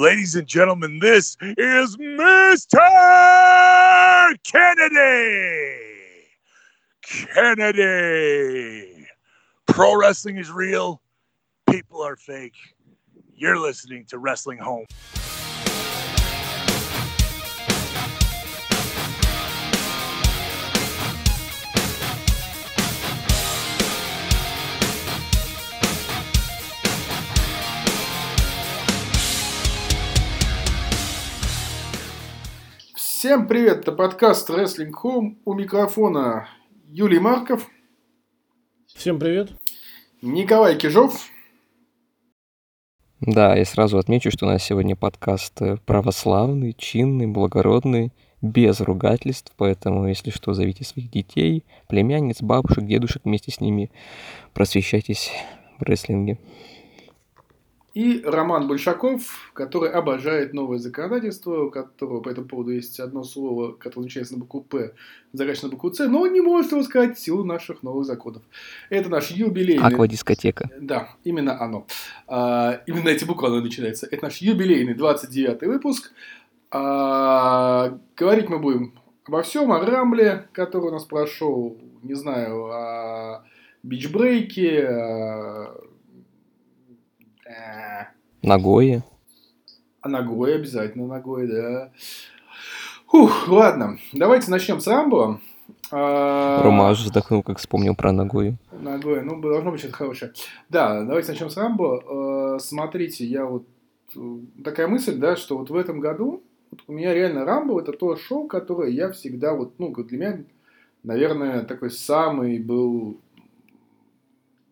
Ladies and gentlemen, this is Mr. Kennedy. Kennedy. Pro wrestling is real, people are fake. You're listening to Wrestling Home. Всем привет, это подкаст Wrestling Home. У микрофона Юлий Марков. Всем привет. Николай Кижов. Да, я сразу отмечу, что у нас сегодня подкаст э, православный, чинный, благородный, без ругательств, поэтому, если что, зовите своих детей, племянниц, бабушек, дедушек, вместе с ними просвещайтесь в рестлинге. И Роман Большаков, который обожает новое законодательство, у которого по этому поводу есть одно слово, которое начинается на букву «П», заканчивается на букву «Ц», но он не может его сказать в силу наших новых законов. Это наш юбилейный... Аквадискотека. Да, именно оно. А, именно эти буквы оно начинается. Это наш юбилейный 29-й выпуск. А, говорить мы будем обо всем, о Рамбле, который у нас прошел, не знаю, о бичбрейке, о Ногое. А ногой обязательно ногой, да. Ух, ладно, давайте начнем с Рамбо. А... Рома аж вздохнул, как вспомнил про Ногою. Ногой, ну, должно быть что-то хорошее. Да, давайте начнем с Рамбо. Э, смотрите, я вот... Э, такая мысль, да, что вот в этом году вот у меня реально Рамбо это то шоу, которое я всегда вот, ну, для меня, наверное, такой самый был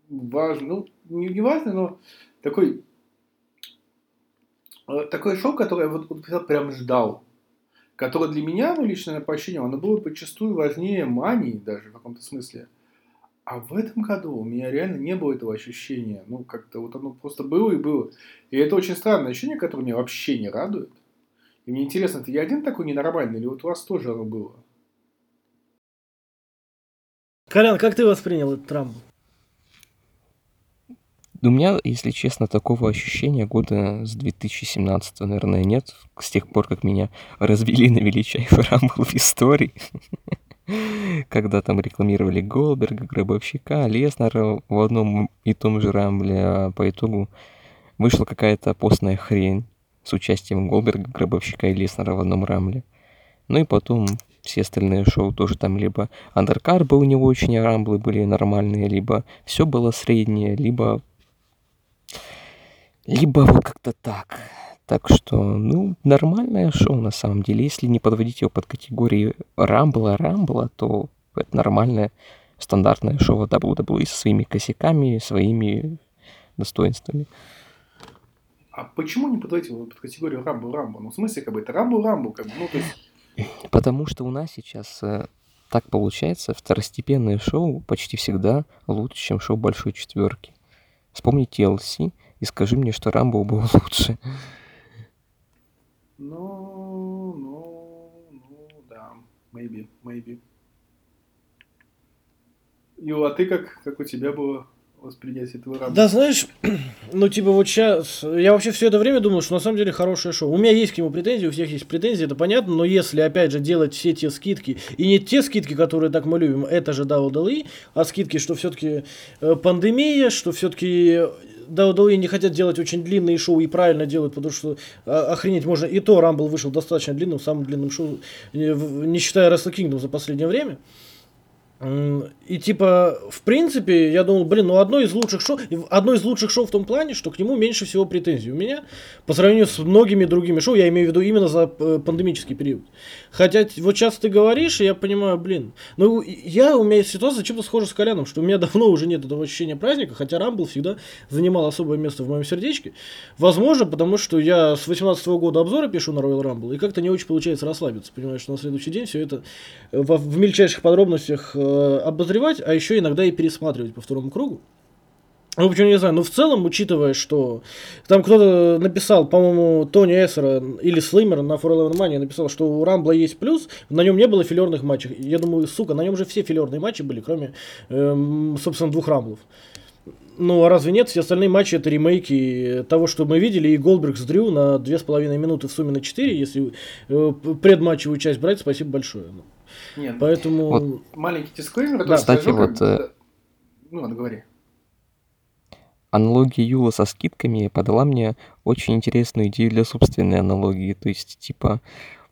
важный, ну, не, не важный, но такой, такое шоу, которое я вот, вот прям ждал. Которое для меня, ну, лично по оно было подчастую важнее мании даже в каком-то смысле. А в этом году у меня реально не было этого ощущения. Ну, как-то вот оно просто было и было. И это очень странное ощущение, которое меня вообще не радует. И мне интересно, ты я один такой ненормальный, или вот у вас тоже оно было? Колян, как ты воспринял этот Трамп? У меня, если честно, такого ощущения года с 2017, наверное, нет. С тех пор, как меня развели на величайший рамбл в истории. Когда там рекламировали Голберга, Гробовщика, Леснера в одном и том же рамбле, а по итогу вышла какая-то постная хрень с участием Голберга, Гробовщика и Леснера в одном рамбле. Ну и потом все остальные шоу тоже там либо андеркар был не очень, а рамблы были нормальные, либо все было среднее, либо либо вот как-то так. Так что, ну, нормальное шоу на самом деле. Если не подводить его под категории Рамбла, Рамбла, то это нормальное стандартное шоу WWE со своими косяками, своими достоинствами. А почему не подводить его под категорию Рамбл Рамбл? Ну, в смысле, как бы это Рамбл Рамбл, как бы, ну, то есть... Потому что у нас сейчас э, так получается, второстепенное шоу почти всегда лучше, чем шоу Большой Четверки. Вспомни TLC и скажи мне, что Рамбо был лучше. Ну, ну, ну, да. Maybe, maybe. Ю, а ты как, как у тебя было воспринятие этого Рамбо? Да, знаешь, ну, типа, вот сейчас, я вообще все это время думал, что на самом деле хорошее шоу. У меня есть к нему претензии, у всех есть претензии, это понятно, но если, опять же, делать все те скидки, и не те скидки, которые так мы любим, это же WWE, а скидки, что все-таки э, пандемия, что все-таки WWE не хотят делать очень длинные шоу и правильно делают, потому что а, охренеть можно. И то Рамбл вышел достаточно длинным, самым длинным шоу, не считая Wrestle Kingdom за последнее время. И типа, в принципе, я думал, блин, ну одно из лучших шоу, одно из лучших шоу в том плане, что к нему меньше всего претензий у меня по сравнению с многими другими шоу, я имею в виду именно за э, пандемический период. Хотя вот сейчас ты говоришь, и я понимаю, блин, ну я, у меня ситуация чем-то схожа с Коляном, что у меня давно уже нет этого ощущения праздника, хотя Рамбл всегда занимал особое место в моем сердечке. Возможно, потому что я с 18 -го года обзоры пишу на Royal Rumble, и как-то не очень получается расслабиться, понимаешь, что на следующий день все это в, в мельчайших подробностях э, обозревать, а еще иногда и пересматривать по второму кругу. Ну, общем, не знаю, но в целом, учитывая, что там кто-то написал, по-моему, Тони Эссера или Слимер на For Eleven Money написал, что у Рамбла есть плюс, на нем не было филерных матчей. Я думаю, сука, на нем же все филерные матчи были, кроме, эм, собственно, двух Рамблов. Ну, а разве нет? Все остальные матчи это ремейки того, что мы видели, и Голдберг с Дрю на 2,5 минуты в сумме на 4, если э, предматчевую часть брать, спасибо большое. Нет, Поэтому... Вот. маленький дисклеймер, Да, кстати, скажу, как вот, бы, э. Ну, ладно, говори. Аналогия Юла со скидками подала мне очень интересную идею для собственной аналогии. То есть, типа,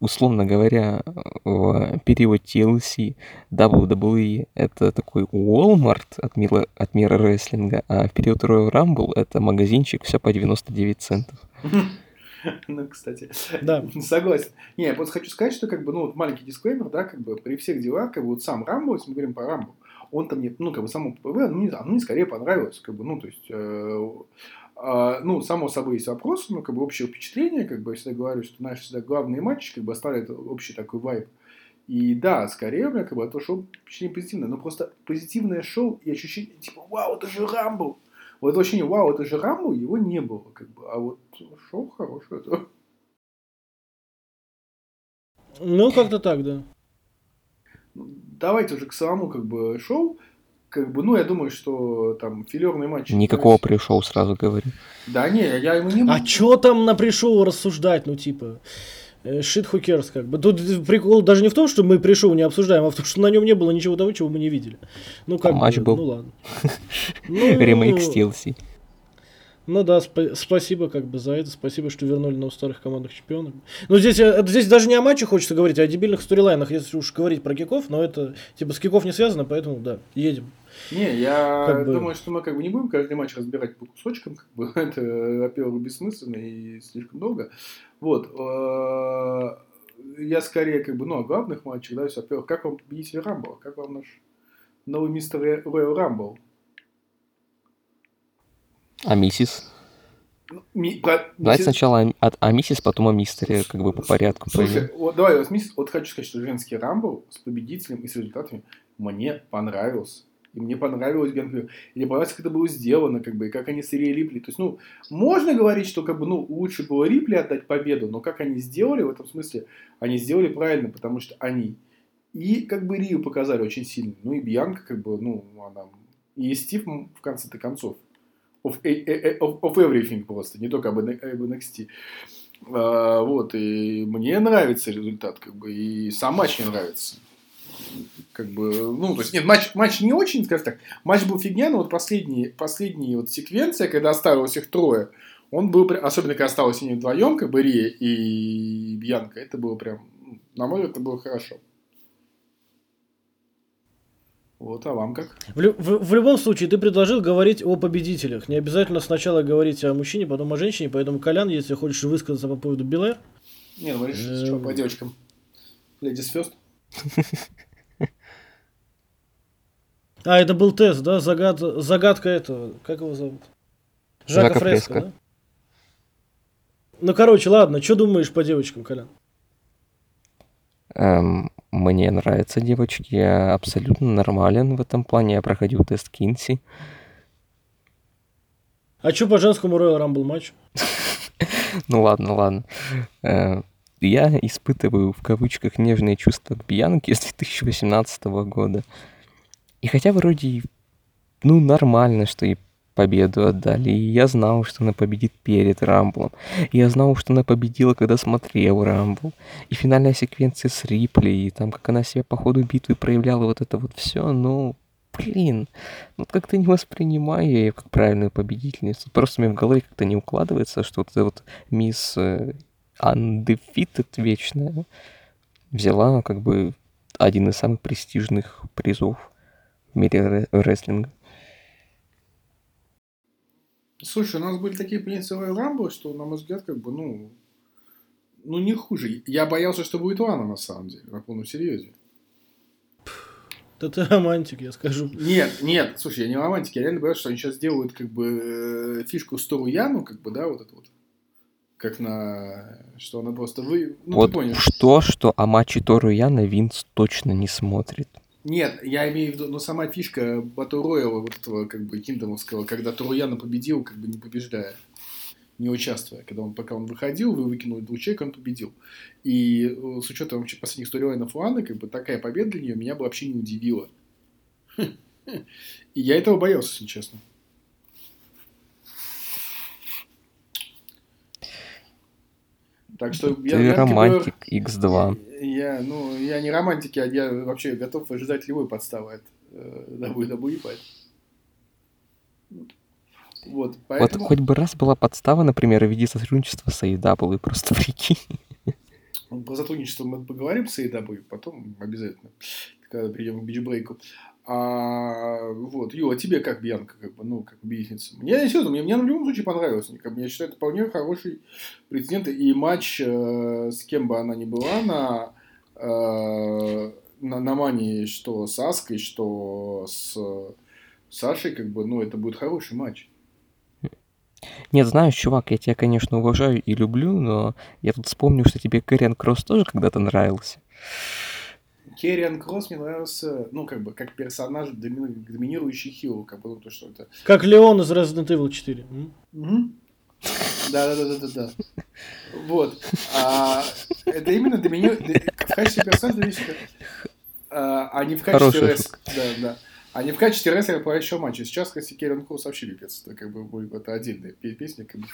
условно говоря, в период TLC WWE это такой Walmart от мира, от мира рестлинга, а в период Royal Rumble это магазинчик все по 99 центов. Ну, кстати, Да. согласен. Не, я просто хочу сказать, что как бы, ну, вот маленький дисклеймер, да, как бы при всех делах, как бы вот сам Рамбо, если мы говорим про Рамбо, он там мне, ну, как бы само ППВ, ну, не, оно мне скорее понравилось, как бы, ну, то есть, э, а, ну, само собой есть вопросы, но, как бы, общее впечатление, как бы, я всегда говорю, что наши всегда главные матчи, как бы, оставляют общий такой вайб. И да, скорее у меня, как бы, это шоу впечатление позитивное, но просто позитивное шоу и ощущение, типа, вау, это же Рамбо! Вот это ощущение, вау, это же Рамбо, его не было, как бы, а вот шоу хорошее, это... Ну, как-то так, да. давайте уже к самому как бы шоу. Как бы, ну, я думаю, что там филерный матч. Никакого пришел, сразу говорю. Да не, я ему не А чё там на пришел рассуждать, ну типа... э, Shit who cares, как бы. Тут прикол даже не в том, что мы пришел не обсуждаем, а в том, что на нем не было ничего того, чего мы не видели. Ну как А матч бы, был. ну ладно. Ну, Ремейк с TLC. Ну да, спа- спасибо как бы за это, спасибо, что вернули на старых командных чемпионов. Ну здесь, э, здесь даже не о матче хочется говорить, а о дебильных сторилайнах, если уж говорить про киков, но это типа с киков не связано, поэтому да, едем. Не, я Как бы- думаю, что мы как бы не будем каждый матч разбирать по кусочкам, как бы это, во-первых, бессмысленно и слишком долго. Вот. э, Я скорее как бы, ну, о главных матчах, да, во-первых, как вам победитель Рамбо, как вам наш новый мистер Роyal Рамбл? А миссис? Ну, ми- про- Давайте миссис- сначала о, от- о миссис, потом о мистере, как бы по порядку. Слушай, вот давай, вот, мисс- вот хочу сказать, что женский рамбл с победителем и с результатами мне понравился. И мне понравилось. И мне понравилось, как это было сделано, как бы, и как они с Ирией Рипли. То есть, ну, можно говорить, что, как бы, ну, лучше было Рипли отдать победу, но как они сделали в этом смысле, они сделали правильно, потому что они и, как бы, Рию показали очень сильно. Ну, и Бьянка, как бы, ну, она... И Стив в конце-то концов. Of, of, of everything просто, не только об NXT. А, вот, и мне нравится результат, как бы, и сам матч мне нравится. Как бы, ну, то есть, нет, матч, матч не очень, скажем так, матч был фигня, но вот последние, последние вот секвенция, когда оставилось их трое, он был, прям- особенно когда осталось они вдвоем, как бы, Рия и Бьянка, это было прям, на мой взгляд, это было хорошо. Вот, а вам как? В, в- в любом случае, ты предложил говорить о победителях. Не обязательно сначала говорить о мужчине, потом о женщине, поэтому, Колян, если хочешь высказаться по поводу Белэр, Не, ну, мы решили, что, по девочкам. Ladies first. А, это был тест, да? Загад... Загадка этого. Как его зовут? Жака, Жака Фреско, Фреско. да? Ну, короче, ладно, что думаешь по девочкам, Колян? Эм, мне нравятся девочки, я абсолютно нормален в этом плане. Я проходил тест Кинси. А что по женскому Royal Rumble матчу? Ну ладно, ладно. Э, Я испытываю в кавычках нежные чувства к Бьянке с 2018 года. И хотя вроде, ну, нормально, что и победу отдали. И я знал, что она победит перед Рамблом. И я знал, что она победила, когда смотрел Рамбл. И финальная секвенция с Рипли, и там, как она себя по ходу битвы проявляла вот это вот все, ну, блин, ну как-то не воспринимаю ее как правильную победительницу. Просто мне в голове как-то не укладывается, что вот эта вот мисс э, Undefeated вечная взяла как бы один из самых престижных призов в мире рестлинга. Слушай, у нас были такие Royal Rumble, что, на мой взгляд, как бы, ну, ну, не хуже. Я боялся, что будет Лана, на самом деле, на полном серьезе. Да ты романтик, я скажу. Нет, нет, слушай, я не романтик, я реально боялся, что они сейчас сделают, как бы, э, фишку Стору Яну, как бы, да, вот это вот. Как на... Что она просто вы... Ну, вот ты понял. что, что о матче Тору Яна Винс точно не смотрит. Нет, я имею в виду, но сама фишка Батл Рояла, вот этого, как бы, киндомовского, когда Труяна победил, как бы, не побеждая, не участвуя. Когда он, пока он выходил, вы выкинули двух человек, он победил. И э, с учетом вообще последних сторилайнов Ланы, как бы, такая победа для нее меня бы вообще не удивила. И я этого боялся, если честно. Так что Ты я, романтик X2. Я, ну, я не романтик, я, я вообще готов ожидать любой подставы от э, WWE, поэтому. Вот, Вот поэтому... хоть бы раз была подстава, например, в виде сотрудничества с AEW, просто прикинь. Ну, Про сотрудничество мы поговорим с AEW, потом обязательно, когда перейдем к бичбрейку. А, вот, Ю, а тебе как Бьянка, как бы, ну, как бизнес? Мне, серьезно, мне, мне в любом случае понравилось. Как бы, я считаю, это вполне хороший прецедент. И матч, э, с кем бы она ни была, на, э, на, на Мане, что с Аской, что с Сашей, как бы, ну, это будет хороший матч. Нет, знаешь, чувак, я тебя, конечно, уважаю и люблю, но я тут вспомнил, что тебе Кэриан Кросс тоже когда-то нравился. Керриан Кросс мне нравился, ну, как бы, как персонаж, домину- доминирующий хил, как бы, ну, то, что это Как Леон из Resident Evil 4. м? Да, да, да, да, да, да. Вот. А, это именно домини... в качестве персонажа а, а не в качестве. Да, да. А не в качестве рестлера по еще матча. Сейчас, если Керен Кросс вообще пипец. Это как бы будет- это отдельная пе- песня. Как бы,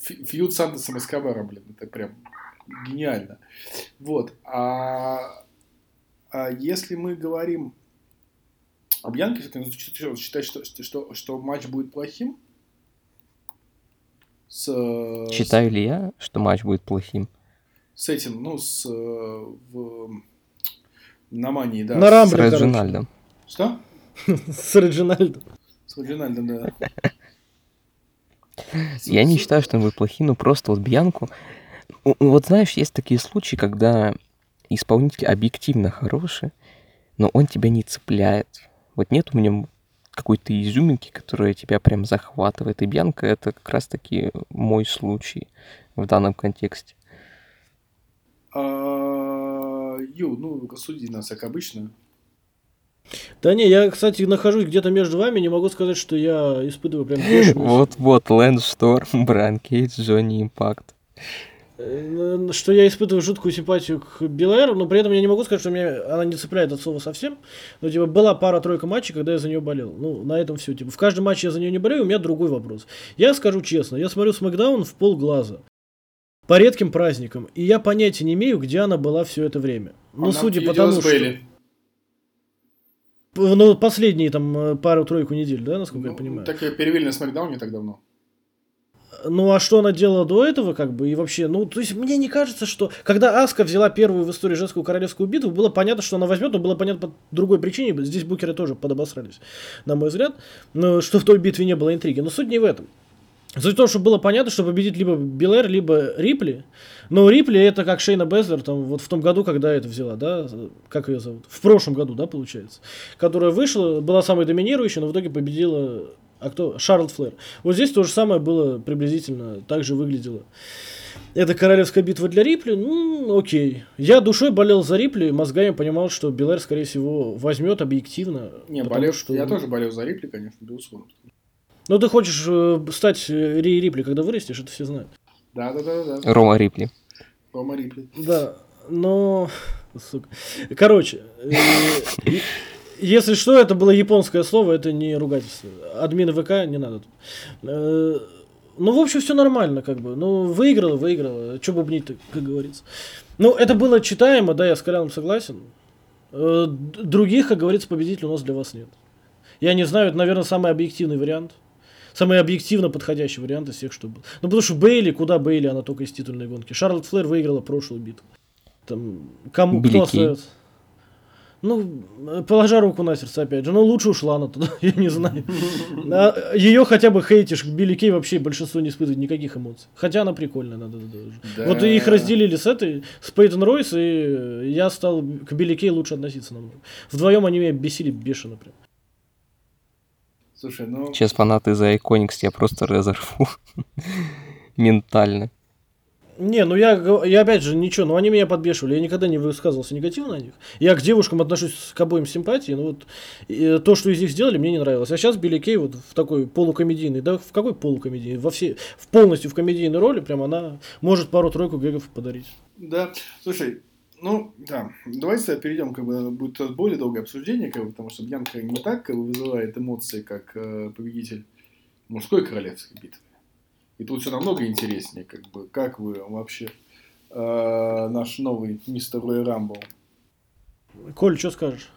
фьюд с Сантосом Эскобаром, блин. Это прям гениально. Вот. А если мы говорим об Янке, ты что, что, что, что матч будет плохим? С, с- Считаю ли я, что матч будет плохим? с этим, ну, с э, в, на мании, да. На с- Рамбле, С короче. Реджинальдом. Что? С Реджинальдом. С Реджинальдом, да. Я не считаю, что он будет плохим, но просто вот Бьянку... Вот знаешь, есть такие случаи, когда исполнитель объективно хороший, но он тебя не цепляет. Вот нет у меня какой-то изюминки, которая тебя прям захватывает. И Бьянка — это как раз-таки мой случай в данном контексте. А, Ю, ну, рассуди нас, как обычно. Да не, я, кстати, нахожусь где-то между вами, не могу сказать, что я испытываю прям Вот-вот, Лэнд Шторм, Брайан Кейдж, Джонни Импакт. Э, что я испытываю жуткую симпатию к Белэр, но при этом я не могу сказать, что меня она не цепляет от слова совсем. Но типа была пара-тройка матчей, когда я за нее болел. Ну, на этом все. Типа, в каждом матче я за нее не болею, у меня другой вопрос. Я скажу честно, я смотрю Смакдаун в полглаза. По редким праздникам. И я понятия не имею, где она была все это время. Ну, судя по тому, что... Ну, последние там э, пару-тройку недель, да, насколько я Ну, понимаю? Так ее перевели на Смакдаун не так давно. Ну, а что она делала до этого, как бы, и вообще, ну, то есть, мне не кажется, что, когда Аска взяла первую в истории женскую королевскую битву, было понятно, что она возьмет, но было понятно по другой причине, здесь букеры тоже подобосрались, на мой взгляд, но что в той битве не было интриги, но суть не в этом. Суть в том, что было понятно, что победит либо Белэр, либо Рипли, но Рипли это как Шейна Безлер, там, вот в том году, когда это взяла, да, как ее зовут, в прошлом году, да, получается, которая вышла, была самой доминирующей, но в итоге победила а кто? Шарлот Флэр. Вот здесь то же самое было приблизительно, так же выглядело. Это королевская битва для Рипли, ну, окей. Я душой болел за Рипли, мозгами понимал, что Белэр, скорее всего, возьмет объективно. Не, болел, что... я тоже болел за Рипли, конечно, безусловно. Ну, ты хочешь э, стать э, Ри Рипли, когда вырастешь, это все знают. Да, да, да, да. Рома Рипли. Рома Рипли. Да, но... Сука. Короче, э, если что, это было японское слово, это не ругательство. Админы ВК не надо. Э, Ну, в общем, все нормально, как бы. Ну, выиграла, выиграла. Че бубнить-то, как говорится. Ну, это было читаемо, да, я с Коляном согласен. Э, Других, как говорится, победителей у нас для вас нет. Я не знаю, это, наверное, самый объективный вариант. Самый объективно подходящий вариант из всех, что был. Ну, потому что Бейли, куда Бейли, она только из титульной гонки. Шарлотт Флэр выиграла прошлую битву. Там, кому Билли кто остается? Ну, положа руку на сердце, опять же. Ну, лучше ушла она туда, я не знаю. А, Ее хотя бы хейтишь, к Билли Кей вообще большинство не испытывает никаких эмоций. Хотя она прикольная, надо. Да. Вот их разделили с этой, с Пейтон Ройс, и я стал к Билли Кей лучше относиться намного. Вдвоем они меня бесили бешено прям. Слушай, ну... Сейчас фанаты за Iconics тебя просто разорву. Ментально. Не, ну я, я опять же ничего, но они меня подбешивали, я никогда не высказывался негативно о них. Я к девушкам отношусь к обоим с симпатией, но вот э, то, что из них сделали, мне не нравилось. А сейчас Билли Кей вот в такой полукомедийный, да в какой полукомедийный? Во все, в полностью в комедийной роли, прям она может пару-тройку гэгов подарить. Да, слушай, ну, да, давайте перейдем, как бы, будет более долгое обсуждение, как бы, потому что Бьянка не так как бы, вызывает эмоции, как э, победитель мужской королевской битвы. И тут все намного интереснее, как бы, как вы вообще э, наш новый мистер Рой Рамбл. Коль, что скажешь?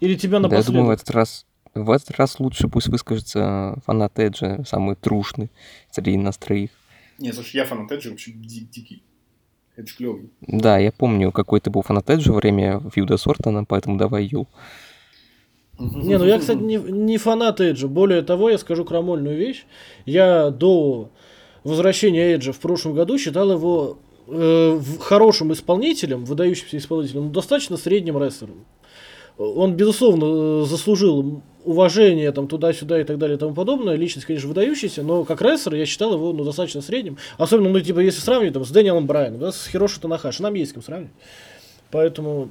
Или тебя Да, я думаю, в напоследок? этот раз в этот раз лучше пусть выскажется фанат Эджа, самый трушный среди нас троих. Не, слушай, я фанат Эджа вообще ди- дикий. Эдж клевый. Да, я помню, какой ты был фанат Эджа во время фьюда с Ортоном, поэтому давай ю. Не, ну я, кстати, не, не фанат Эджа. Более того, я скажу крамольную вещь. Я до возвращения Эджа в прошлом году считал его э, хорошим исполнителем, выдающимся исполнителем, но достаточно средним рестлером. Он, безусловно, э, заслужил уважение там туда-сюда и так далее и тому подобное. Личность, конечно, выдающаяся, но как рестлер я считал его ну, достаточно средним. Особенно, ну, типа, если сравнивать там, с Дэниелом Брайаном, да, с Хироши Танахаши. Нам есть с кем сравнивать. Поэтому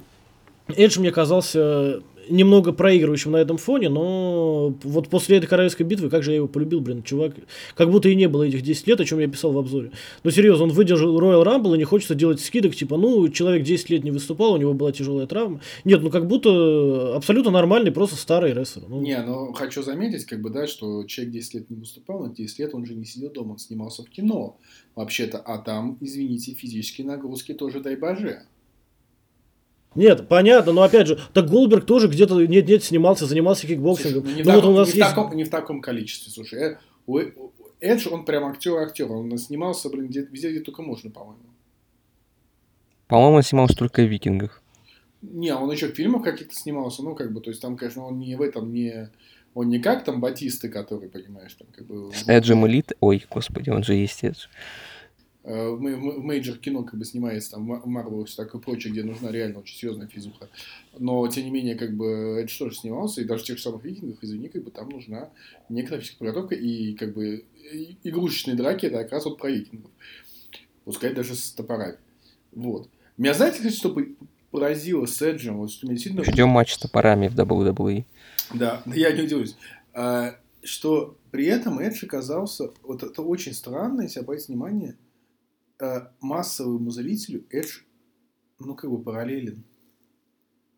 Эдж мне казался немного проигрывающим на этом фоне, но вот после этой королевской битвы, как же я его полюбил, блин, чувак, как будто и не было этих 10 лет, о чем я писал в обзоре. Но серьезно, он выдержал Royal Rumble и не хочется делать скидок, типа, ну, человек 10 лет не выступал, у него была тяжелая травма. Нет, ну как будто абсолютно нормальный, просто старый рестлер. Ну, Не, ну хочу заметить, как бы, да, что человек 10 лет не выступал, но 10 лет он же не сидел дома, он снимался в кино. Вообще-то, а там, извините, физические нагрузки тоже дай боже. Нет, понятно, но опять же, так Голдберг тоже где-то нет-нет снимался, занимался кикбоксингом. Слушай, ну, не, ну в вот таком, у нас не в есть... таком- не в таком количестве, слушай. Э, у- у- Эдж, он прям актер-актер, он снимался, блин, где, везде, где только можно, по-моему. По-моему, он снимался только в «Викингах». Не, он еще в фильмах каких-то снимался, ну, как бы, то есть там, конечно, он не в этом, не... Он не как там Батисты, который, понимаешь, там, как бы... С Эджем Элит... Ой, господи, он же есть Эдж. Э, в, ме- в major кино как бы снимается там Марвел и все такое прочее, где нужна реально очень серьезная физуха. Но, тем не менее, как бы Эдж тоже снимался, и даже в тех же самых викингах, извини, как бы там нужна некоторая физическая подготовка, и как бы и- игрушечные драки это как раз вот про викингов. Пускай даже с топорами. Вот. Меня знаете, кстати, что по- поразило с Эджем? Вот что меня действительно... Ждем матч с топорами в WWE. Да я не удивлюсь. А, что при этом Эдж оказался, вот это очень странно, если обратить внимание, а, массовому зрителю Эдж, ну, как бы параллелен.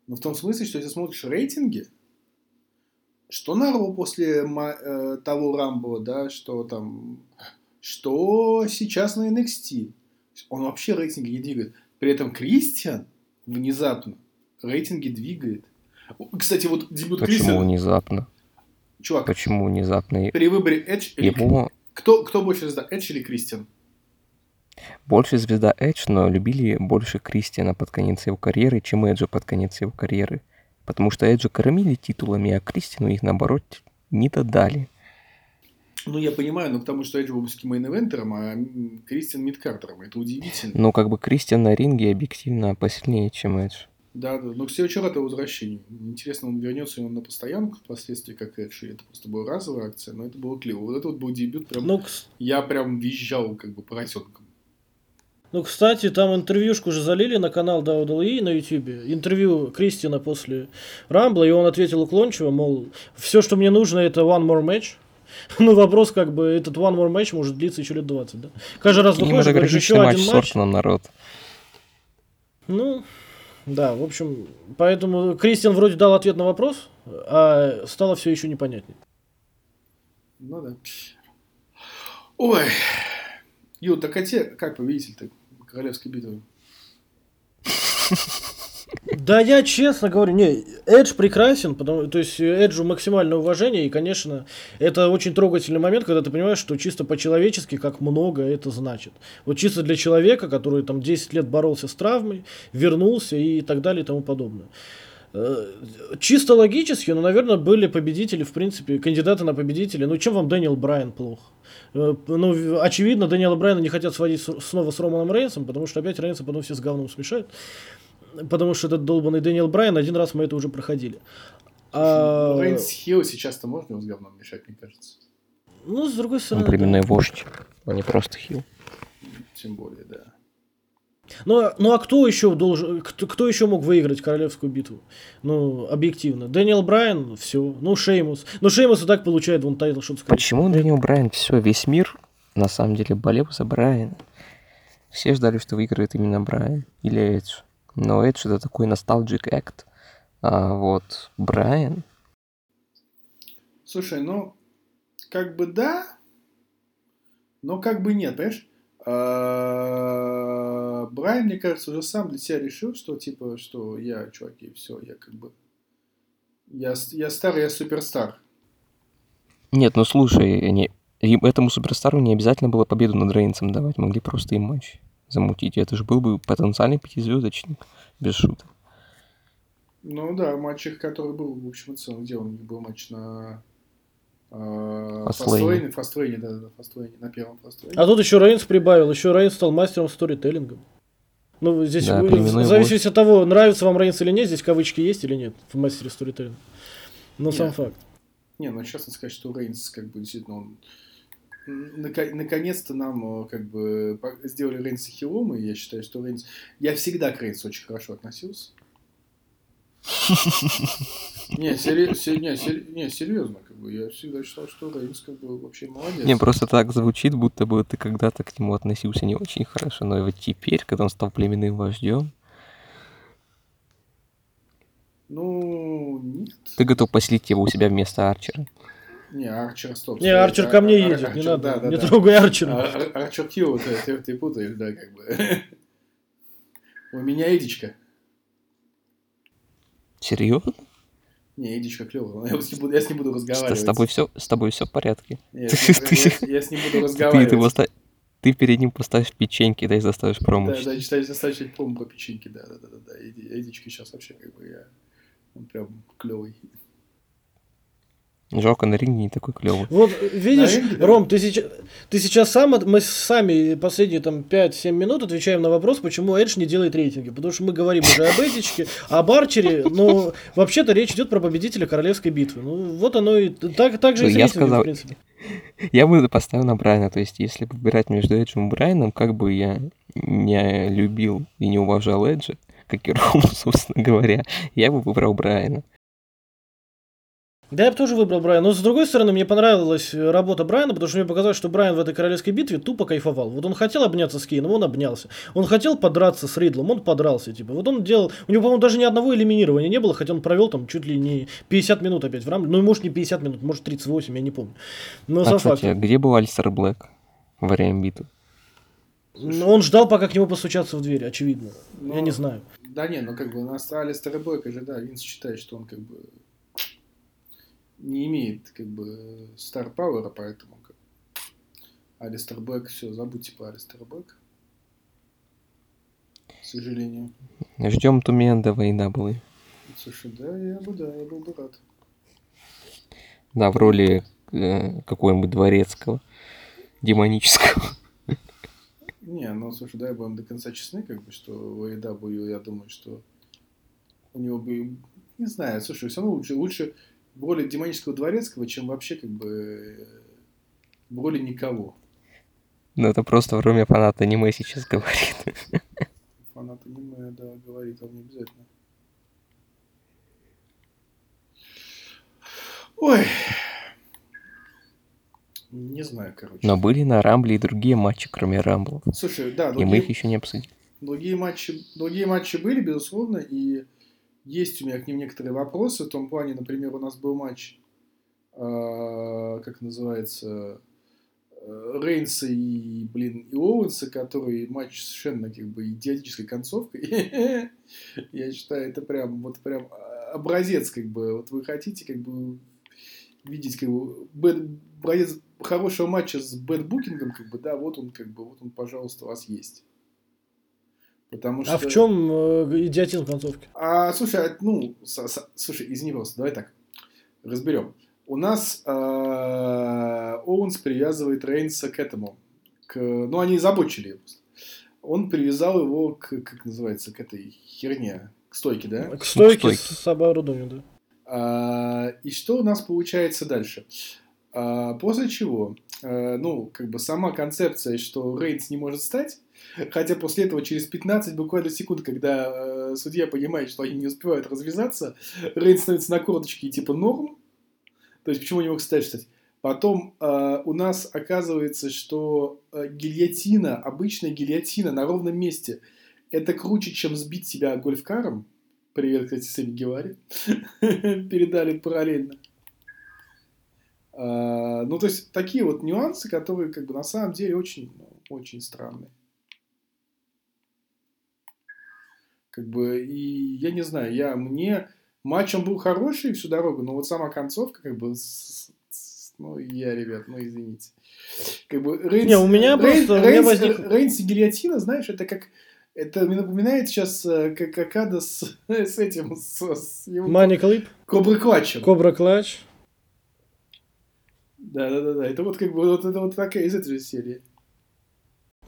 Но в том смысле, что если смотришь рейтинги, что на Ро после э, того Рамбо, да, что там, что сейчас на NXT, он вообще рейтинги не двигает. При этом Кристиан внезапно рейтинги двигает. Кстати, вот дебют Почему Кристиана... внезапно? Чувак, Почему внезапно? при выборе Эдж или... Его Кто, кто больше звезда, Эдж или Кристиан? Больше звезда Эдж, но любили больше Кристиана под конец его карьеры, чем Эджа под конец его карьеры. Потому что Эджа кормили титулами, а Кристиану их, наоборот, не додали. Ну, я понимаю, но потому что Эдж был мейн-эвентером, а Кристиан мидкартером. Это удивительно. Но как бы Кристиан на ринге объективно посильнее, чем Эдж. Да, да. Но все очень рад его возвращению. Интересно, он вернется ли он на постоянку впоследствии, как Эдж, это просто была разовая акция, но это было клево. Вот это вот был дебют, прям... Ну, Я прям визжал, как бы, поросенком. Ну, кстати, там интервьюшку уже залили на канал WWE на YouTube. Интервью Кристина после Рамбла, и он ответил уклончиво, мол, все, что мне нужно, это one more match. Ну, вопрос, как бы, этот one more match может длиться еще лет 20, да? Каждый раз выходишь, говоришь, еще матч один матч. Ортоном, народ. Ну, да, в общем, поэтому Кристиан вроде дал ответ на вопрос, а стало все еще непонятнее. Ну да. Ой. Ю, так а те, как победитель-то королевской битвы? Да, я честно говорю, не, Эдж прекрасен, потому, то есть Эджу максимальное уважение, и, конечно, это очень трогательный момент, когда ты понимаешь, что чисто по-человечески, как много это значит. Вот чисто для человека, который там 10 лет боролся с травмой, вернулся и так далее и тому подобное. Э, Чисто логически, ну, наверное, были победители, в принципе, кандидаты на победителя. Ну, чем вам Дэниел Брайан плох? Э, Ну, очевидно, Дэниела Брайана не хотят сводить с- снова с Романом Рейнсом, потому что опять Рейнса потом все с говном смешают. Потому что этот долбанный Дэниел Брайан, один раз мы это уже проходили. А, Ну, Рейнс heel сейчас-то можно его с говном мешать, мне кажется. ну, с другой Он стороны... да. вождь, а не просто heel. Тем более, да. Ну, а- ну а кто еще должен, кто, кто еще мог выиграть королевскую битву? Ну, объективно. Дэниел Брайан, все. Ну, Шеймус. Ну, Шеймус и так получает вон title shot Почему Дэниел Брайан все, весь мир на самом деле болел за Брайана? Все ждали, что выиграет именно Брайан или Эдж. Но Эдж это такой носталджик акт. А вот Брайан, Слушай, ну, как бы да, но как бы нет, понимаешь? А, Брайан, мне кажется, уже сам для себя решил, что типа, что я, чуваки, все, я как бы... Я, я старый, я суперстар. Нет, ну слушай, им- этому суперстару не обязательно было победу над Рейнсом давать, могли просто им матч замутить. Это же был бы потенциальный пятизвездочник, без шуток. Ну да, матч который был, в общем и целом, где у них был матч на... Fastlane. Фастлейне, Фастлейне, да, да, Фастлейне, на первом Фастлейне. А тут еще Рейнс прибавил, еще Рейнс стал мастером сторителлинга. Ну, здесь Да, в зависимости от того, нравится вам Рейнс или нет, здесь кавычки есть или нет в мастере сторителлинга. Но сам Нет. факт. Не, ну честно сказать, что Рейнс, как бы, действительно, он... Наконец-то нам, э, как бы, сделали Рейнса хилом, и я считаю, что Рейнс... Я всегда к Рейнсу очень хорошо относился. Не, сери- не, сери- не, серьезно, как бы, я всегда считал, что Рейнс, как бы, вообще молодец. Не, просто так звучит, будто бы ты когда-то к нему относился не очень хорошо, но и вот теперь, когда он стал племенным вождем, Ну, нет. ты готов поселить его у себя вместо Арчера. Не, Арчер, стоп. Не, Арчер Ар- ко мне едет, не надо. да, да, не да. трогай Арчера. Ар- Арчер Килл, ты, ты, ты путаешь, да, как бы. У меня Эдичка. Серьезно? Не, Эдичка клевая. Я с ним буду, я с ним буду разговаривать. с тобой все, с тобой все в порядке. Я, я с ним буду Ты, разговаривать. ты, ты перед ним поставишь печеньки, да и заставишь промо. Да, да, читаешь, достаточно промо про печеньки, да, да, да, да, да. Эди- Эдичка сейчас вообще как бы я, он прям клевый. Жалко, на ринге не такой клевый. Вот, видишь, ринге. Ром, ты сейчас, ты сейчас сам, мы сами последние там 5-7 минут отвечаем на вопрос, почему Эдж не делает рейтинги. Потому что мы говорим уже об Эдичке, об Арчере, но вообще-то речь идет про победителя королевской битвы. Ну, вот оно и так, так же и с Я рейтингом, сказал- в принципе. Я бы поставил на Брайана, то есть если выбирать между Эджем и Брайаном, как бы я не любил и не уважал Эджа, как и Рому, собственно говоря, я бы выбрал Брайана. Да, я бы тоже выбрал Брайана. Но с другой стороны, мне понравилась э, работа Брайана, потому что мне показалось, что Брайан в этой королевской битве тупо кайфовал. Вот он хотел обняться с Кейном, он обнялся. Он хотел подраться с Ридлом, он подрался. Типа. Вот он делал. У него, по-моему, даже ни одного элиминирования не было, хотя он провел там чуть ли не 50 минут опять в рамбле. Ну, может, не 50 минут, может, 38, я не помню. Но А, сам кстати, факт. где был Альстер Блэк во время битвы? Ну, Он ждал, пока к нему постучатся в дверь, очевидно. Я Ну, не знаю. Да не, ну как бы на Астрале Старбека же, да, Винс считает, что он как бы не имеет как бы Стар Пауэра, поэтому как... Алистер Блэк, все, забудьте про Алистера Блэка. К сожалению. Ждем Туменда война была. Слушай, да, я бы, да, я был бы рад. Да, в роли э, какого-нибудь дворецкого, демонического. Не, ну слушай, да, будем до конца честны, как бы, что в AEW, я думаю, что у него бы, не знаю, слушай, все равно лучше, лучше в роли демонического дворецкого, чем вообще как бы э, в роли никого. Ну, это просто в роме фаната аниме сейчас говорит. Фанат аниме, да, говорит он не обязательно. Ой. Не знаю, короче. Но были на Рамбле и другие матчи, кроме Рамбла. Слушай, да, И мы другие, их еще не обсудили. другие матчи, другие матчи были, безусловно, и есть у меня к ним некоторые вопросы. В том плане, например, у нас был матч, э, как называется, Рейнса и, блин, и Оуэнса, который матч совершенно как бы идиотической концовкой. Я считаю, это прям, вот прям образец, как бы, вот вы хотите, как бы, видеть, как бы, образец хорошего матча с bad booking ом, как бы, да, вот он, как бы, вот он, пожалуйста, у вас есть. Потому что... А в чем э, идиотизм концовки? А, слушай, а, ну, со- со- слушай, извини, просто, давай так, разберем. У нас э, Оуэнс привязывает Рейнса к этому, к, ну, они забочили его. Он привязал его к, как называется, к этой херне, к стойке, да? К стойке стойке. с оборудованием, да. А, и что у нас получается дальше? А, после чего, э, ну, как бы сама концепция, что Рейнс не может стать, хотя после этого через 15 буквально секунд, когда э, судья понимает, что они не успевают развязаться, Рейнс становится на корточке и типа норм. То есть почему не мог стать, кстати? Потом э, у нас оказывается, что э, гильотина, обычная гильотина на ровном месте, это круче, чем сбить себя гольфкаром. Привет, кстати, Сэмми Гевари. Передали параллельно. А, ну, то есть, такие вот нюансы, которые, как бы, на самом деле очень, ну, очень странные. Как бы, и я не знаю, я, мне матч он был хороший всю дорогу, но вот сама концовка, как бы, с- с- ну, я, ребят, ну, извините. Как бы, Рейнс, Не, у меня Рейнс- просто- у меня Рейнс- возник- Рейнс и гильотина, знаешь, это как, это мне напоминает сейчас э, как Акада с, с этим, с, с его Мани Клип, Кобры Клатчем. Кобра Клатч. Да, да, да, да. Это вот как бы вот это вот такая из этой же серии.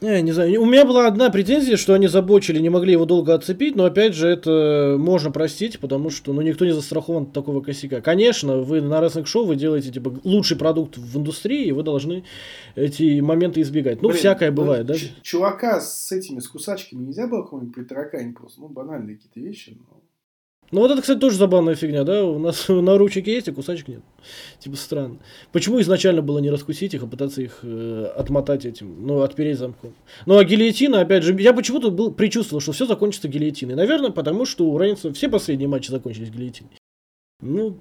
Не, не знаю. У меня была одна претензия, что они забочили, не могли его долго отцепить, но опять же это можно простить, потому что ну, никто не застрахован от такого косяка. Конечно, вы на рестлинг-шоу вы делаете типа лучший продукт в индустрии, и вы должны эти моменты избегать. Ну, Блин, всякое ну, бывает, да? Чувака с этими, с кусачками нельзя было кому-нибудь притараканить просто? Ну, банальные какие-то вещи. но- Ну вот это, кстати, тоже забавная фигня, да? У нас на ручике есть, а кусачек нет. Типа странно. Почему изначально было не раскусить их, а пытаться их э, отмотать этим, ну, отпереть замком? Ну, а гильотина, опять же, я почему-то был предчувствовал, что все закончится гильотиной. Наверное, потому что у Рейнса все последние матчи закончились гильотиной. Ну,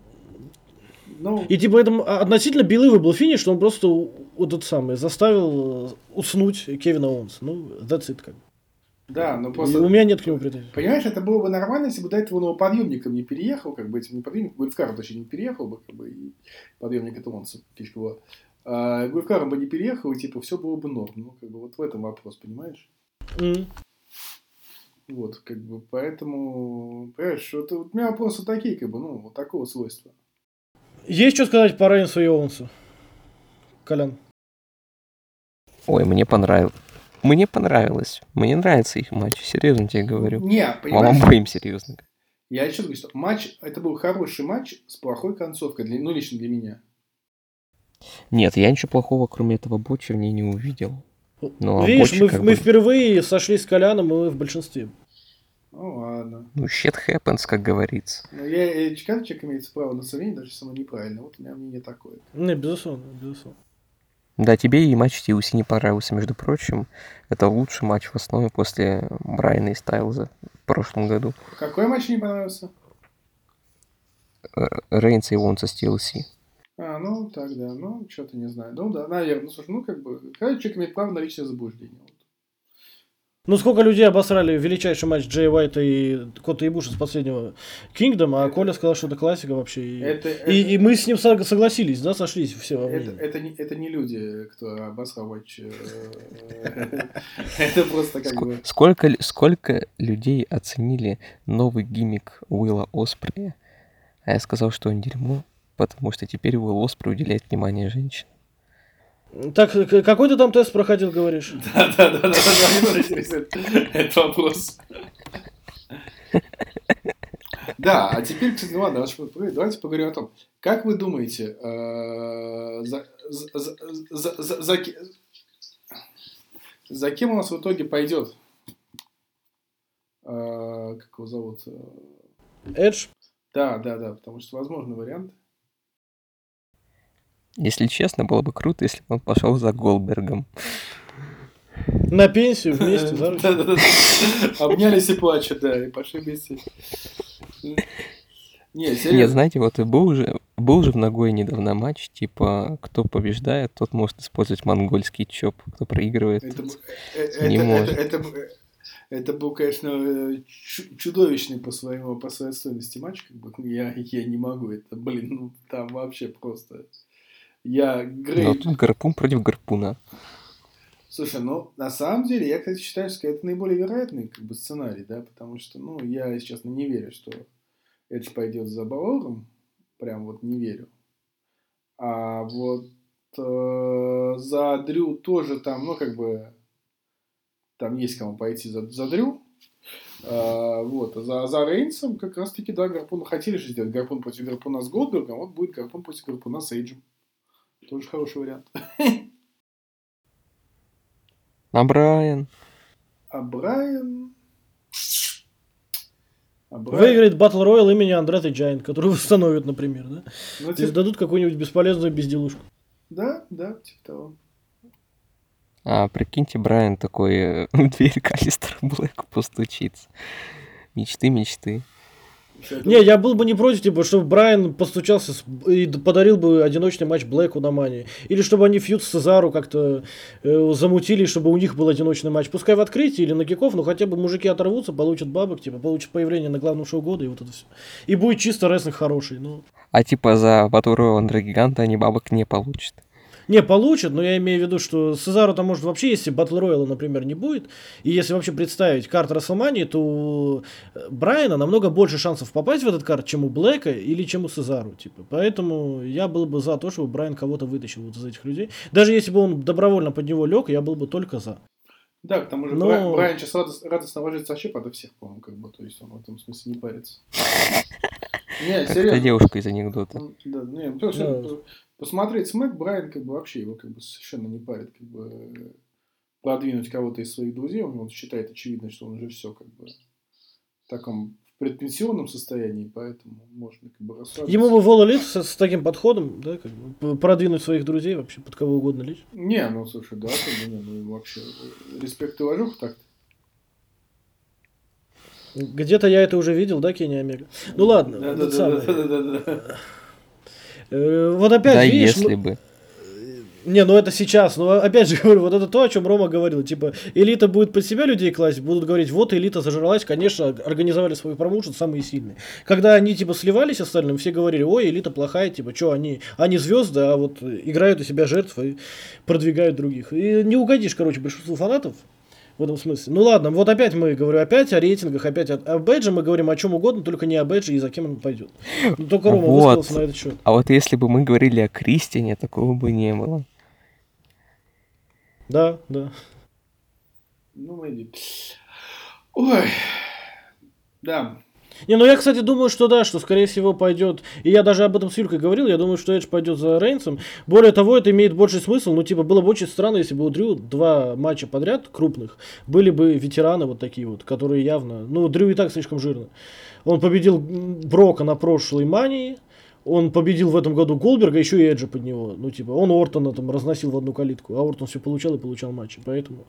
Ну, и типа это м- относительно белывый был финиш, что он просто вот тот самый заставил э, уснуть Кевина Оуэнса. Ну, that's it как. бы. Да, но И просто... У меня нет к нему претензий. Понимаешь, это было бы нормально, если бы до этого он подъемником не переехал, как бы этим не подъемником, Гульфкаром точнее не переехал бы, как бы, и подъемник это он, фишка была. А Гульфкаром бы не переехал, и типа все было бы норм. Ну, как бы вот в этом вопрос, понимаешь? М. Вот, как бы, поэтому, понимаешь, вот, вот у меня вопросы такие, как бы, ну, вот такого свойства. Есть что сказать по Рейнсу и Оуэнсу? Колян. Ой, мне понравилось. Мне понравилось. Мне нравится их матч, серьезно тебе говорю. Не, Вам понимаешь, обоим серьезно. я еще говорю, что матч, это был хороший матч с плохой концовкой, для, ну, лично для меня. Нет, я ничего плохого, кроме этого боча, в ней не увидел. Ну, а Видишь, Бочи мы, мы бы- впервые сошлись с Коляном, и мы в большинстве. Ну, ладно. Ну, shit happens, как говорится. Но я, я каждый человек имеет право на сомнение, даже если оно неправильно. Вот у меня мнение такое. Не, безусловно, безусловно. Да, тебе и матч TLC не понравился, между прочим. Это лучший матч в основе после Брайана и Стайлза в прошлом году. Какой матч не понравился? Э, Рейнса и Вонса с TLC. А, ну, так, да. Ну, что-то не знаю. Ну, да, наверное. Ну, слушай, ну, как бы, каждый человек имеет право на личное заблуждение. Ну, сколько людей обосрали величайший матч Джей Уайта и Кота Ибуша с последнего Кингдом, а Это- Коля сказал, что это классика вообще. И, Это, и, и мы с ним сог- согласились, да, сошлись все во это, мнении. это, не, это не люди, кто обосрал матч. э, Это просто как бы... Сколько, сколько людей оценили новый гиммик Уилла Оспрея, а я сказал, что он дерьмо, потому что теперь Уилл Оспрей уделяет внимание женщин. Так, какой ты там тест проходил, говоришь? Да, да, да, этот вопрос. Да, а теперь, кстати, ну ладно, давайте поговорим- о том, как вы думаете, э, за, за, за, за, за- за ке- за кем у нас в итоге пойдет? Э, Как его зовут? Эдж? Да, да, да, потому что возможны варианты. Если честно, было бы круто, если бы он пошел за Голдбергом. На пенсию вместе. Да. Обнялись и плачут, да, и пошли вместе. Не, Нет, знаете, вот и был же, был же в ногой недавно матч, типа, кто побеждает, тот может использовать монгольский чоп, кто проигрывает. Это, тот- б- э, не это, может. это, это, это был, конечно, э, чу- чудовищный по, своему, по своей стоимости матч. Как бы. я, я не могу. Это, блин, ну там вообще просто... Я Но Грей... тут гарпун против гарпуна. Слушай, ну, на самом деле, я, кстати, считаю, что это наиболее вероятный как бы, сценарий, да, потому что, ну, я, если честно, не верю, что Эдж пойдет за Балором, прям вот не верю. А вот э, за Дрю тоже там, ну, как бы, там есть кому пойти за, за Дрю. А, вот, а за, за Рейнсом как раз-таки, да, Гарпун хотели же сделать Гарпун против Гарпуна с Голдбергом, вот будет Гарпун против Гарпуна с Эйджем. Тоже хороший вариант. А Брайан? А Брайан... А Брайан... Выиграет Battle Royal имени Andre the Giant, который восстановит, например, да? Ну, То есть типа, дадут какую-нибудь бесполезную безделушку. да, да, типа того. А прикиньте, Брайан такой э, в дверь Алистера Блэка постучится. Мечты, мечты. Не, я был бы не против, типа, чтобы Брайан постучался с- и д- подарил бы одиночный матч Блэку на Мане. Или чтобы они feud с Цезаро как-то э, замутили, чтобы у них был одиночный матч. Пускай в открытии или на киков, но хотя бы мужики оторвутся, получат бабок, типа, получат появление на главном шоу года и вот это все. И будет чисто рестлинг хороший. Ну, А типа за Батл Роял Андре Гиганта они бабок не получат. Не, получат, но я имею в виду, что Сезару там может вообще, если Батл Рояла, например, не будет, и если вообще представить карту Расселмании, то у Брайана намного больше шансов попасть в этот карт, чем у Блэка или чем у Сезару, типа. Поэтому я был бы за то, чтобы Брайан кого-то вытащил вот из этих людей. Даже если бы он добровольно под него лег, я был бы только за. Да, к тому же Но- Брайан, Брайан сейчас радос- радостно ложится вообще подо всех, по-моему, как бы, то есть он в этом смысле не парится. Не, серьезно. та девушка из анекдота. Да, не, то есть Да. он- посмотреть Смэк, Брайан как бы вообще его как бы совершенно не парит, как бы э, продвинуть кого-то из своих друзей, он, он считает очевидно, что он уже все как бы в таком предпенсионном состоянии, поэтому можно как бы расслабиться. Ему бы Вола Лид с, с таким подходом, да, как бы, продвинуть своих друзей вообще под кого угодно лечь. Не, ну слушай, да, как бы, не, ну ему вообще э, респект и уважуха так Где-то я это уже видел, да, Кенни Омега? Ну ладно, да, Вот опять, Да, видишь, если ну- бы. Не, ну это сейчас. Но опять же говорю, вот это то, о чем Рома говорил. Типа, элита будет под себя людей класть, будут говорить, вот элита зажралась, конечно, организовали свой промоушен самые сильные. Когда они типа сливались остальным, все говорили, ой, элита плохая, типа, что они, они звезды, а вот играют у себя жертв и продвигают других. И не угодишь, короче, большинству фанатов. В этом смысле. Ну ладно, вот опять мы говорю опять о рейтингах, опять о, о бэдже, мы говорим о чем угодно, только не о бэдже и за кем он пойдет. Ну, только Рома Вот. высказался на этот счет. А вот если бы мы говорили о Кристиане, такого бы не было. Да, да. Ну, Мэдди. Ой, да, Не, ну я, кстати, думаю, что да, что скорее всего пойдет. И я даже об этом с Юлькой говорил, я думаю, что Эдж пойдет за Рейнсом. Более того, это имеет больший смысл. Ну, типа, было бы очень странно, если бы у Дрю два матча подряд крупных были бы ветераны вот такие вот, которые явно. Ну, Дрю и так слишком жирно. Он победил Брока на прошлой мании. Он победил в этом году Голдберга, еще и Эджа под него. Ну, типа, он Ортона там разносил в одну калитку, а Ортон все получал и получал матчи. Поэтому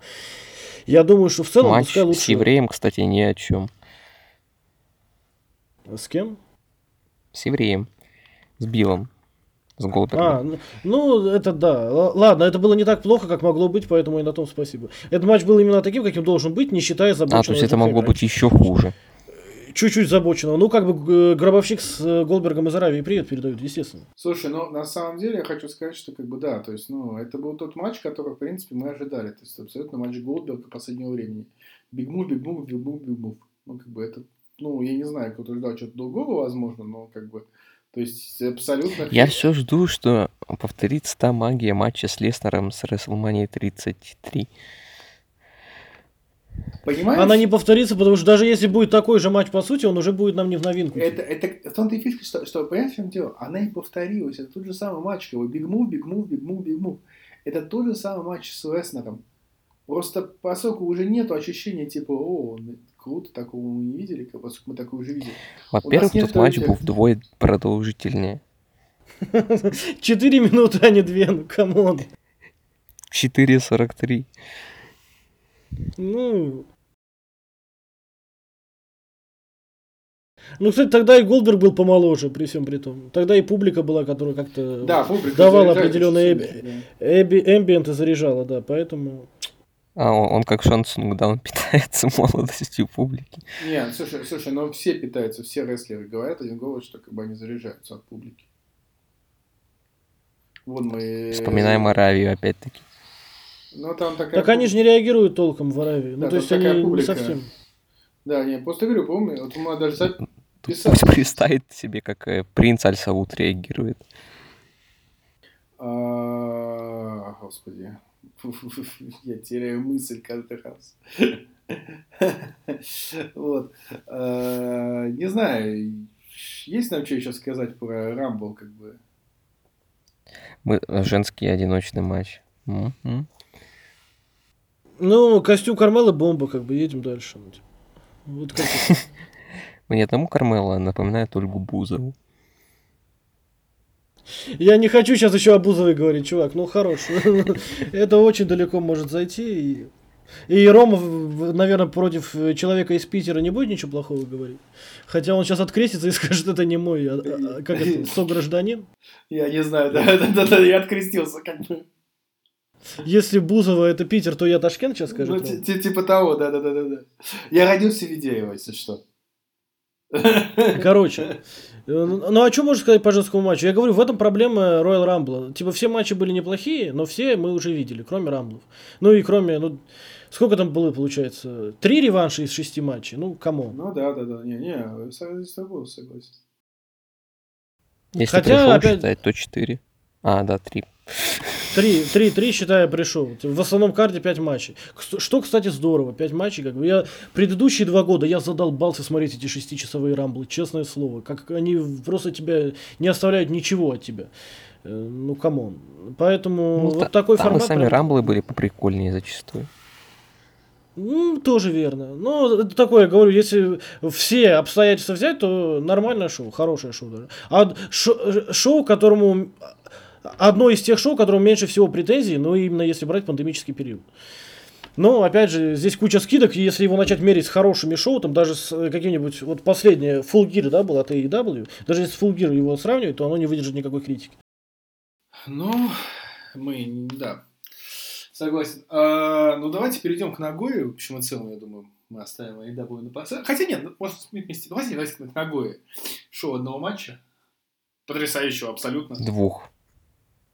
я думаю, что в целом Матч лучше... с евреем, кстати, ни о чем. С кем? С евреем. С Биллом. С Голдбергом. А, ну, это да. Л- Ладно, это было не так плохо, как могло быть, поэтому и на том спасибо. Этот матч был именно таким, каким должен быть, не считая забоченного. А, то есть это могло Хейгана. быть еще хуже. Чуть-чуть забоченного. Ну, как бы э, гробовщик с э, Голдбергом из Аравии привет передают, естественно. Слушай, ну на самом деле я хочу сказать, что как бы да, то есть, ну, это был тот матч, который, в принципе, мы ожидали. То есть абсолютно матч Голдберга последнего времени. Бигмув, бигмув, бигмув, бигмув. Ну, как бы это, ну, я не знаю, кто-то ждал что-то другого, возможно, но как бы, то есть абсолютно... Я все жду, что повторится та магия матча с Леснером с WrestleMania 33. Понимаешь? Она не повторится, потому что даже если будет такой же матч, по сути, он уже будет нам не в новинку. Это, это, в том-то и фишка, что, что, понимаешь, в чем дело? Она и повторилась. Это тот же самый матч, мув, биг мув, биг мув. Это тот же самый матч с Леснером. Просто поскольку уже нету ощущения типа, о, круто, такого мы не видели, как, поскольку мы такое уже видели. Во-первых, тот матч был вдвое продолжительнее. Четыре минуты, а не две, ну come on. 4.43. Ну... Ну, кстати, тогда и Голдберг был помоложе, при всем при том. Тогда и публика была, которая как-то Да, публика давала определенный сильно, да. эби, ambient и заряжала, да, поэтому... А он, он как Шан Цунг, да, он питается молодостью публики. Не, слушай, слушай, но все питаются, все рестлеры говорят один голос, что как бы они заряжаются от публики. Вон мы... Вспоминаем Аравию опять-таки. Ну, там такая... Так они же не реагируют толком в Аравии. Да, Ну, то есть такая они не публика. совсем. Да, не, просто говорю, помню, вот мы даже записали. пусть представит себе, как э, принц Аль-Сауд реагирует. А, Господи. Я теряю мысль каждый раз. Вот. А, Не знаю, есть нам что еще сказать про Рамбл, как бы? Мы, э, женский одиночный матч. Ну, костюм Кармелы бомба, как бы, едем дальше. Вот как. Мне одному Кармела напоминает Ольгу Бузову. Я не хочу сейчас еще о Бузовой говорить, чувак, ну хорош. Это очень далеко может зайти. и- Рома, наверное, против человека из Питера не будет ничего плохого говорить. Хотя он сейчас открестится и скажет, это не мой, а, а, а как это, согражданин. Я не знаю, да, да, да, да, я открестился, как бы. Если Бузова это Питер, то я Ташкент сейчас скажу. Ну, типа того, да, да, да, да. Я родился в Ведеево, если что. Короче, э, ну а что можно сказать по женскому матчу? Я говорю, в этом проблема Royal Rumble. Типа все матчи были неплохие, но все мы уже видели, кроме Рамблов. Ну и кроме, ну, сколько там было, получается? Три реванша из шести матчей? Ну, кому? Ну да, да, да, не, не, с тобой согласен. Если Хотя, опять... считать, то четыре. А, да, три. Три, три, три, считая, пришел. В основном карте 5 матчей. Что, кстати, здорово. 5 матчей. Как бы. Я предыдущие два года я задолбался смотреть эти шестичасовые рамблы. Честное слово. Как они просто тебя не оставляют ничего от тебя. Э, ну, come on. Поэтому ну, вот та, такой там формат... сами прям... рамблы были поприкольнее зачастую. Ну, тоже верно. Но это такое, я говорю, если все обстоятельства взять, то нормальное шоу, хорошее шоу даже. А шоу, шоу к которому одно из тех шоу, к которому меньше всего претензий, но именно если брать пандемический период. Но, опять же, здесь куча скидок, и если его начать мерить с хорошими шоу, там даже с э, каким-нибудь, вот последнее, Full Gear, да, был от AEW, даже если Full Gear его сравнивать, то оно не выдержит никакой критики. Ну, мы, да, согласен. А, ну, давайте перейдем к Нагою, в общем и целом, я думаю, мы оставим AEW на последний. Хотя нет, может, вместе, давайте, давайте к Нагое. Шоу одного матча, потрясающего абсолютно. Двух.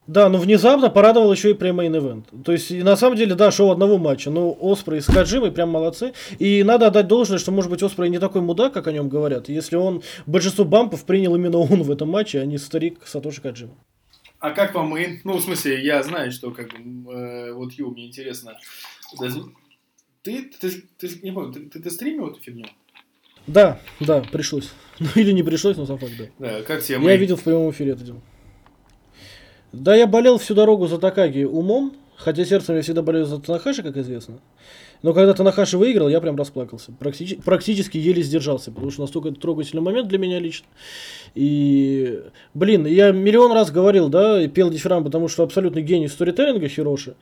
Да, но внезапно порадовал еще и прямо ивент. То есть, и на самом деле, да, шоу одного матча. Но Оспрей с Каджимой прям молодцы. И надо отдать должное, что, может быть, Оспрей не такой мудак, как о нем говорят. Если он большинство бампов принял именно он в этом матче, а не старик Сатоши Каджима. А как вам мы? Ну, в смысле, я знаю, что как бы, э, вот Ю, мне интересно. Ты, ты, ты, не помню, ты, ты, ты стримил эту фигню? Да, да, пришлось. Ну, или не пришлось, но сам факт, да. Да, как тебе Я видел в прямом эфире это дело. Да, я болел всю дорогу за Такаги умом, хотя сердцем я всегда болел за Танахаши, как известно. Но когда Танахаши выиграл, я прям расплакался. Практически, практически еле сдержался, потому что настолько трогательный момент для меня лично. И, блин, я миллион раз говорил, да, и пел дифирам, потому что абсолютный гений сторителлинга Хироши.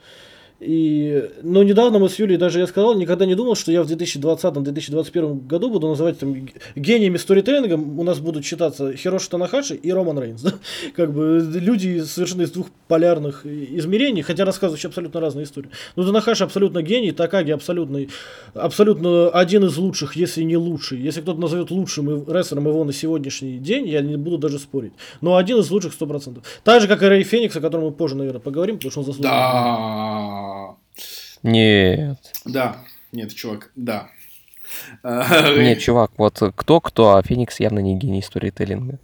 И, но недавно мы с Юлей, даже я сказал, никогда не думал, что я в 2020-2021 году буду называть там, гениями сторителлинга, у нас будут считаться Хироши Танахаши и Роман Рейнс. Да? Как бы люди совершенно из двух полярных измерений, хотя рассказывающие абсолютно разные истории. Но Танахаши абсолютно гений, Такаги абсолютно, абсолютно один из лучших, если не лучший. Если кто-то назовет лучшим рестлером его на сегодняшний день, я не буду даже спорить. Но один из лучших 100%. Так же, как и Рэй Феникс, о котором мы позже, наверное, поговорим, потому что он заслуживает. Да. Нет. Да, нет, чувак, да. Нет, чувак, вот кто-кто, а Феникс явно не гений сторителлинга.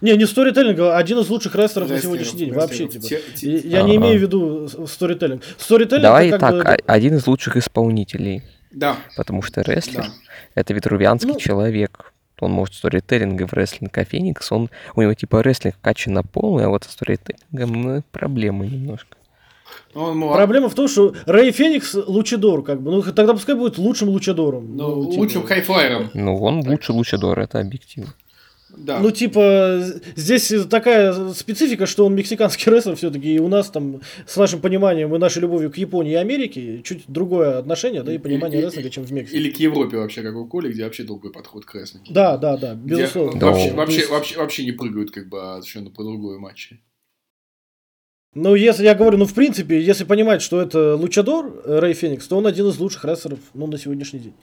Не, не сторителлинг, а один из лучших рестлеров на сегодняшний день. Вообще, типа. Я не имею в виду сторителлинг. Сторителлинг Давай так, один из лучших исполнителей. Да. Потому что рестлер — это ветрувианский ну. человек. Он может сторителлинг и в рестлинг, а Феникс, он, у него типа рестлинг качан на полный, а вот с сторителлингом ну, проблемы немножко. Он Проблема в том, что Рэй Феникс лучидор, как бы. Ну, тогда пускай будет лучшим лучидором. Ну, ну типа... лучшим хайфлайером. Ну, он лучший лучидор, это объективно. Да. Ну, типа, здесь такая специфика, что он мексиканский рестлер все-таки, и у нас там, с нашим пониманием и нашей любовью к Японии и Америке, чуть другое отношение, да, и понимание рестлинга, чем в Мексике. Или к Европе вообще, как у Коли, где вообще другой подход к рестлингу. Да, да, да, безусловно. Где вообще, вообще, вообще, вообще не прыгают, как бы, а совершенно по другой матче. Ну, если я говорю, ну, в принципе, если понимать, что это Лучадор, э, Рэй Феникс, то он один из лучших рестлеров, ну, на сегодняшний день.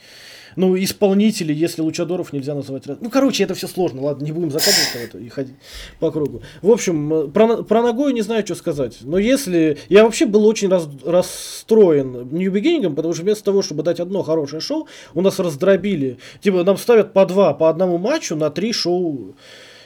Ну, исполнители, если Лучадоров нельзя называть. Ну, короче, это все сложно, ладно, не будем закатываться это и ходить по кругу. В общем, э, про, про Нагою не знаю, что сказать. Но если... Я вообще был очень раз, расстроен New Beginning, потому что вместо того, чтобы дать одно хорошее шоу, у нас раздробили. Типа, нам ставят по два, по одному матчу на три шоу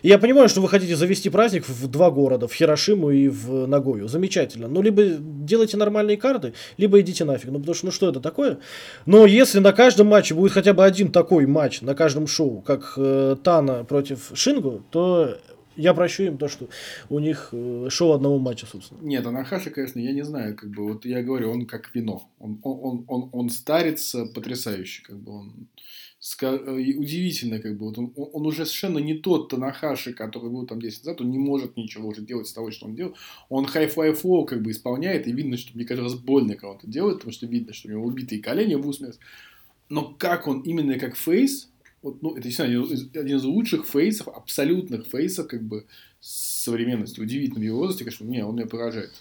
я понимаю, что вы хотите завести праздник в два города, в Хирошиму и в Нагою. Замечательно. Ну, либо делайте нормальные карты, либо идите нафиг. Ну, потому что, ну, что это такое? Но если на каждом матче будет хотя бы один такой матч, на каждом шоу, как э, Тана против Шинго, то Я прощу им то, что у них э, шоу одного матча, собственно. Не, Танахаши, конечно, я не знаю, как бы, вот я говорю, он как вино. Он, он, он, он, он старится потрясающе, как бы, он удивительно, как бы, вот он, он он уже совершенно не тот Танахаши, который был там 10 лет назад, он не может ничего уже делать с того, что он делал. Он High Fly Flow как бы исполняет, и видно, что мне каждый раз больно кого-то делает, потому что видно, что у него убитые колени вусмерть. Но как он именно как фейс, вот, ну, это действительно один из, один из лучших фейсов, абсолютных фейсов, как бы, современности. Удивительно в его возрасте, конечно, не, он меня поражает.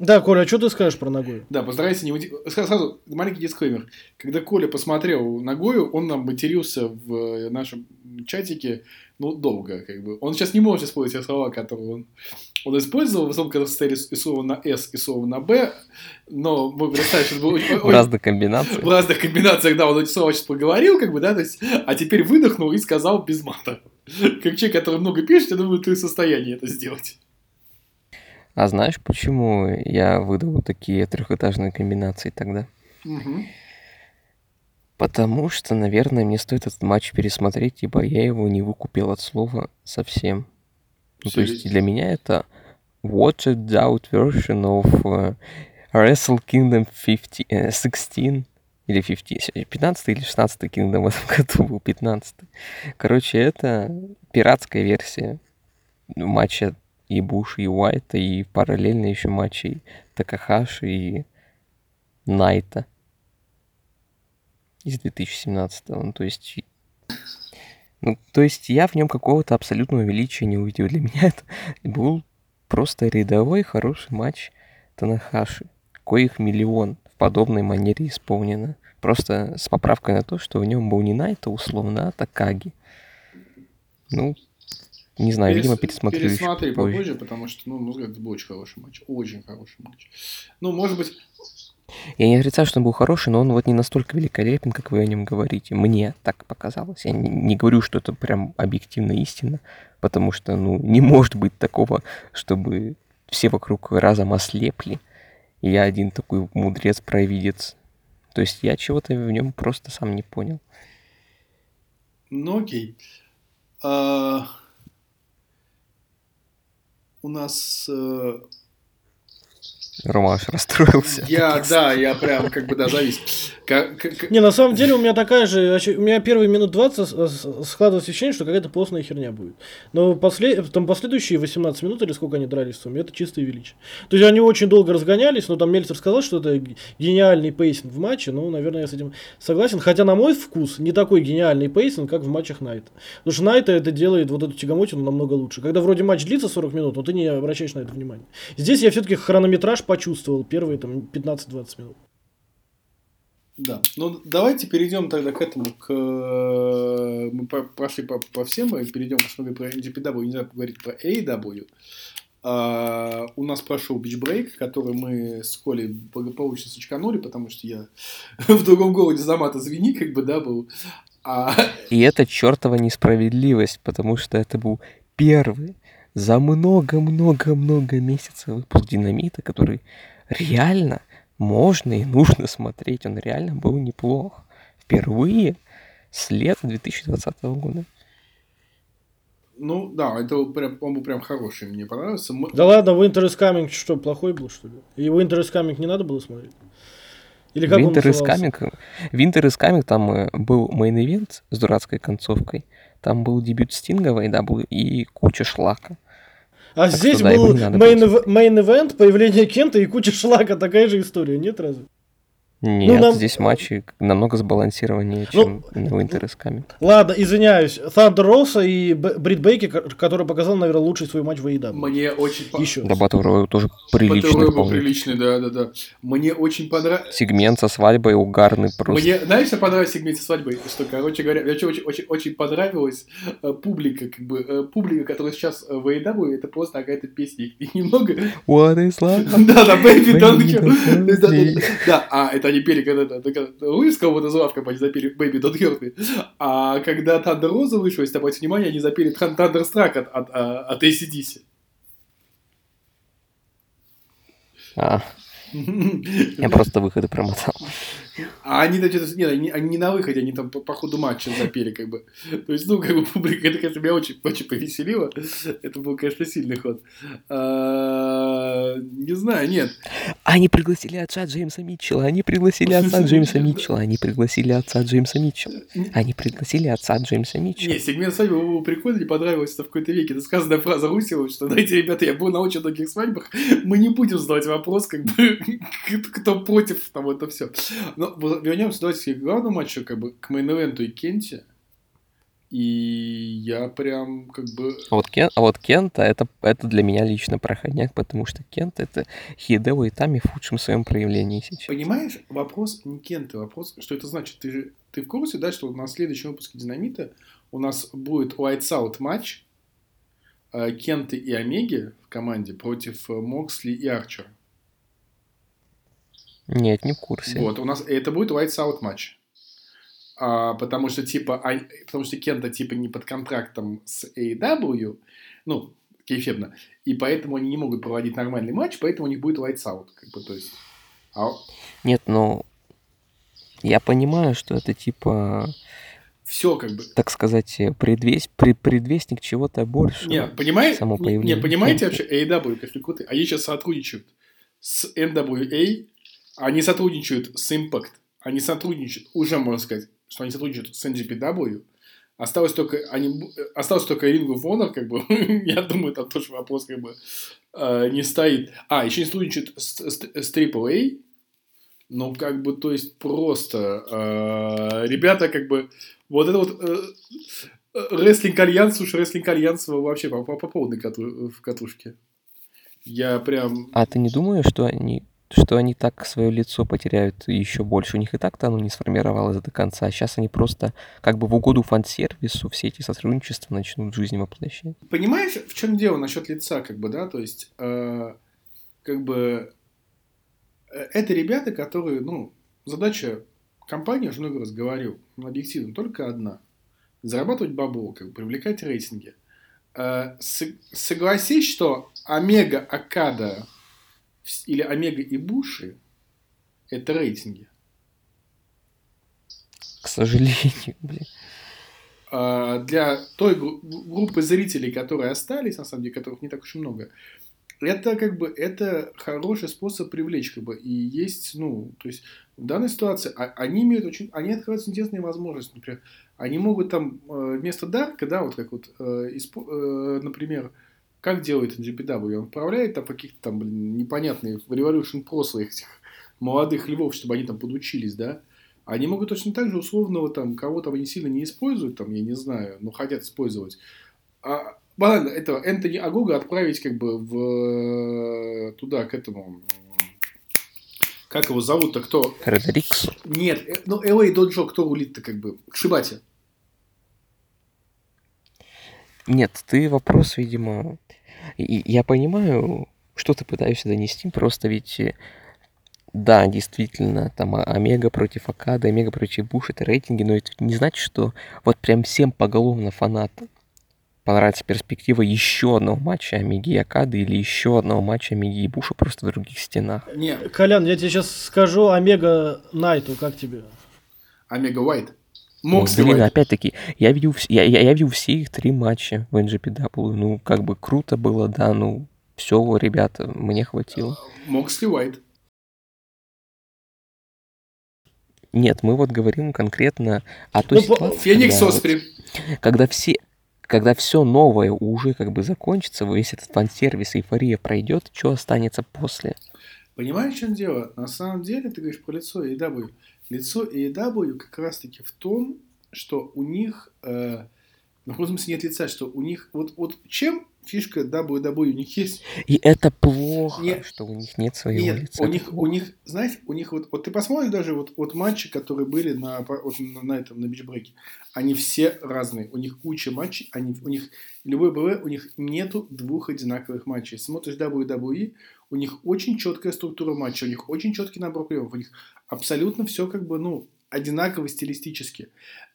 Да, Коля, а что ты скажешь про ногой? Да, постарайся не. Сразу, сразу маленький дисклеймер. Когда Коля посмотрел Нагою, он нам матерился в э, нашем чатике, ну, долго, как бы. Он сейчас не может использовать те слова, которые он, он использовал, в основном, когда состояли и слово на «с» и слово на «б», но мы представим, что это было очень- В разных комбинациях. в разных комбинациях, да, он эти слова сейчас поговорил, как бы, да, то есть, а теперь выдохнул и сказал без мата. Как человек, который много пишет, я думаю, ты в состоянии это сделать. А знаешь, почему я выдал вот такие трехэтажные комбинации тогда? Мгм. Потому что, наверное, мне стоит этот матч пересмотреть, ибо я его не выкупил от слова совсем. Ну, то есть для меня это watered out version of э, Wrestle Kingdom 50, э, 16 или 50, 15 или 16 Kingdom в этом году был 15. Короче, это пиратская версия матча и Буши, и Уайта, и параллельно еще матчей Такахаши и Найта из 2017 ну, то есть ну, то есть я в нем какого-то абсолютного величия не увидел. Для меня это был просто рядовой хороший матч Танахаши, коих миллион в подобной манере исполнено. Просто с поправкой на то, что в нем был не Найта условно, а Такаги. Ну, не знаю, видимо, Перес- пересмотрю еще Пересмотри попозже. попозже, потому что, ну, ну, это был очень хороший матч. Очень хороший матч. Ну, может быть, Я не отрицаю, что он был хороший, но он вот не настолько великолепен, как вы о нем говорите. Мне так показалось. Я не, не говорю, что это прям объективно истина, потому что, ну, не может быть такого, чтобы все вокруг разом ослепли, и я один такой мудрец-провидец. То есть я чего-то в нем просто сам не понял. ну окей. А, У нас... Рома аж расстроился. Я, да, я прям как бы, да, завис. Не, на самом деле у меня такая же, у меня первые минут 20 с- с- складывалось ощущение, что какая-то постная херня будет. Но после, там последующие 18 минут или сколько они дрались в сумме, это чистое величие. То есть они очень долго разгонялись, но там Мельцер сказал, что это гениальный pacing в матче, ну, наверное, я с этим согласен. Хотя, на мой вкус, не такой гениальный pacing, как в матчах Найто. Потому что Найто это делает вот эту тягомотину намного лучше. Когда вроде матч длится 40 минут, но ты не обращаешь на это внимания. Здесь я все-таки хронометраж почувствовал первые там 15-20 минут. Да. Ну, давайте перейдем тогда к этому, к... э, Мы прошли по, по всем, и перейдем, посмотрим про NJPW, не знаю, поговорить про AEW. А, у нас прошел бичбрейк, который мы с Колей благополучно сочканули, потому что я в другом городе за мата звени, как бы, да, был. А, И это чертова несправедливость, потому что это был первый за много-много-много месяцев выпуск Динамита, который реально можно и нужно смотреть. Он реально был неплох. Впервые с лета 2020 года. ну, да, это прям, он был прям хороший, мне понравился. Мы- Да ладно, Winter is Coming что, плохой был, что ли? И Winter is Coming не надо было смотреть? Или как он Winter is? Coming, Winter is Coming, там э, был main event с дурацкой концовкой. Там был дебют Стинга в AEW и куча шлака. А Так здесь что да, был не надо main, было event, появление Кенты и куча шлака, такая же история, нет разве? Нет, нам- здесь матчи намного сбалансированнее, Ну, чем Winter is Coming. Ладно, извиняюсь, Thunder Роса и Брит Бейки, ко- который показал, наверное, лучший свой матч в AEW. Мне очень... Еще. Да, Battle Royale тоже приличный Батл был приличный, да, да, да. Мне очень понравилось... Сегмент со свадьбой угарный просто. Мне, знаешь, что понравилось в сегменте свадьбы? Что, короче говоря, мне очень, очень, очень, понравилась э, публика, как бы, э, публика, которая сейчас э, в AEW, это просто какая-то песня. И немного... What is love? Да, да, Baby Don't. Да, а это они пели, когда когда- Луис кого-то звал в компании, запели Baby Don't Hurt Me. А когда Тандер Роза вышел, если обратите внимание, они запели Страк от, от, а, от ACDC. А, Я просто выходы промотал. А они там что-то... Нет, они, они не на выходе, они там по, по ходу матча запели, как бы. То есть, ну, как бы публика, это, конечно, меня очень, очень повеселило. Это был, конечно, сильный ход. А, не знаю, нет. Они пригласили отца Джеймса Митчелла, они пригласили отца Джеймса Митчелла, они пригласили отца Джеймса Митчелла. Они пригласили отца Джеймса Митчелла. Не, сегмент свадьбы был прикольный, не понравилось это в какой-то веке. Это сказанная фраза Русева, что, знаете, ребята, я был на очень многих свадьбах, мы не будем задавать вопрос, как бы, кто против, там, это все. Но вернемся, давайте к главному матчу, как бы, к мейн-эвенту и Кенте. И я прям как бы... А вот, Кен, а вот Кента это, это для меня лично проходняк, потому что Кент это Хидео и Тами в худшем своем проявлении сейчас. Понимаешь, вопрос не Кента, вопрос, что это значит? Ты же ты в курсе, да, что на следующем выпуске Динамита у нас будет Whites Out матч э, Кенты и Омеги в команде против э, Моксли и Арчера. Нет, не в курсе. Вот, у нас это будет Whites Out матч. А, потому что, типа, а, потому что Кента, типа, не под контрактом с AEW, ну, кейфебно, и поэтому они не могут проводить нормальный матч, поэтому у них будет Out, как бы, то есть... А... Нет, ну, я понимаю, что это, типа... Все, как бы. Так сказать, предвесть, пред, предвестник чего-то больше. Не, понимаете, само появление. Не, понимаете вообще, AEW, конечно, крутые, они сейчас сотрудничают с NWA, они сотрудничают с Impact, они сотрудничают, уже, можно сказать, что они сотрудничают с NGPW. Осталось только, они, осталось только Ring of Honor, как бы, я думаю, там тоже вопрос, как бы, э, не стоит. А, еще не сотрудничают с, с, с AAA, ну, как бы, то есть, просто э, ребята, как бы, вот это вот э, рестлинг альянс, уж рестлинг альянс вообще по, по, по полной кату, катушке. Я прям... А ты не думаешь, что они что они так свое лицо потеряют еще больше. У них и так-то оно не сформировалось до конца. А сейчас они просто как бы в угоду фан-сервису все эти сотрудничества начнут в жизни воплощать. Понимаешь, в чем дело насчет лица, как бы, да? То есть, э, как бы, э, это ребята, которые, ну, задача компании, уже много раз говорил, ну, объективно, только одна. Зарабатывать бабло, как бы, привлекать рейтинги. Э, согласись, что Омега Акада или Омега и Буши – это рейтинги. К сожалению, блин. А для той группы зрителей, которые остались, на самом деле, которых не так уж и много, это как бы это хороший способ привлечь, как бы, и есть, ну, то есть в данной ситуации а, они имеют очень, они открывают интересные возможности, например, они могут там э, вместо Дарка, да, вот как вот, э, э, например, как делает NGPW? Он отправляет там каких-то там, блин, непонятные в Revolution Pro своих этих молодых львов, чтобы они там подучились, да? Они могут точно так же условного там кого-то они сильно не используют, там, я не знаю, но хотят использовать. А, банально, этого Энтони Агога отправить как бы в туда, к этому как его зовут-то, кто? Фредериксу. Нет, э, ну, LA Доджо кто рулит-то как бы? К Шибате. Нет, ты вопрос, видимо... Я понимаю, что ты пытаешься донести, просто ведь э, да, действительно, там Омега против Акада, Омега против Буш, это рейтинги, но это не значит, что вот прям всем поголовно фанатам понравится перспектива еще одного матча Омеги и Акады или еще одного матча Омеги и Буша просто в других стенах. Не, Колян, я тебе сейчас скажу Омега Найту, как тебе? Омега Уайт. Мог ну, блин, опять-таки, я видел, я, я, я видел все их три матча в NGPW. Ну, как бы круто было, да, ну, все, ребята, мне хватило. Моксли Уайт. Нет, мы вот говорим конкретно о той ну, ситуации, Феникс когда, Оспри. когда все когда все новое уже как бы закончится, весь этот фан-сервис, эйфория пройдет, что останется после? Понимаешь, в чем дело? На самом деле, ты говоришь про лицо EW. Лицо AEW как раз-таки в том, что у них, э, ну, в смысле нет лица, что у них, вот, вот чем фишка WWE у них есть. И это плохо, нет, что у них нет своего нет, лица. У них, у них, знаешь, у них вот, вот ты посмотришь даже вот, вот матчи, которые были на, вот, на, на этом, на бичбреке, они все разные. У них куча матчей, они, у них любой БВ, у них нету двух одинаковых матчей. Смотришь WWE, у них очень четкая структура матча, у них очень четкий набор приемов, у них абсолютно все как бы, ну, одинаково стилистически.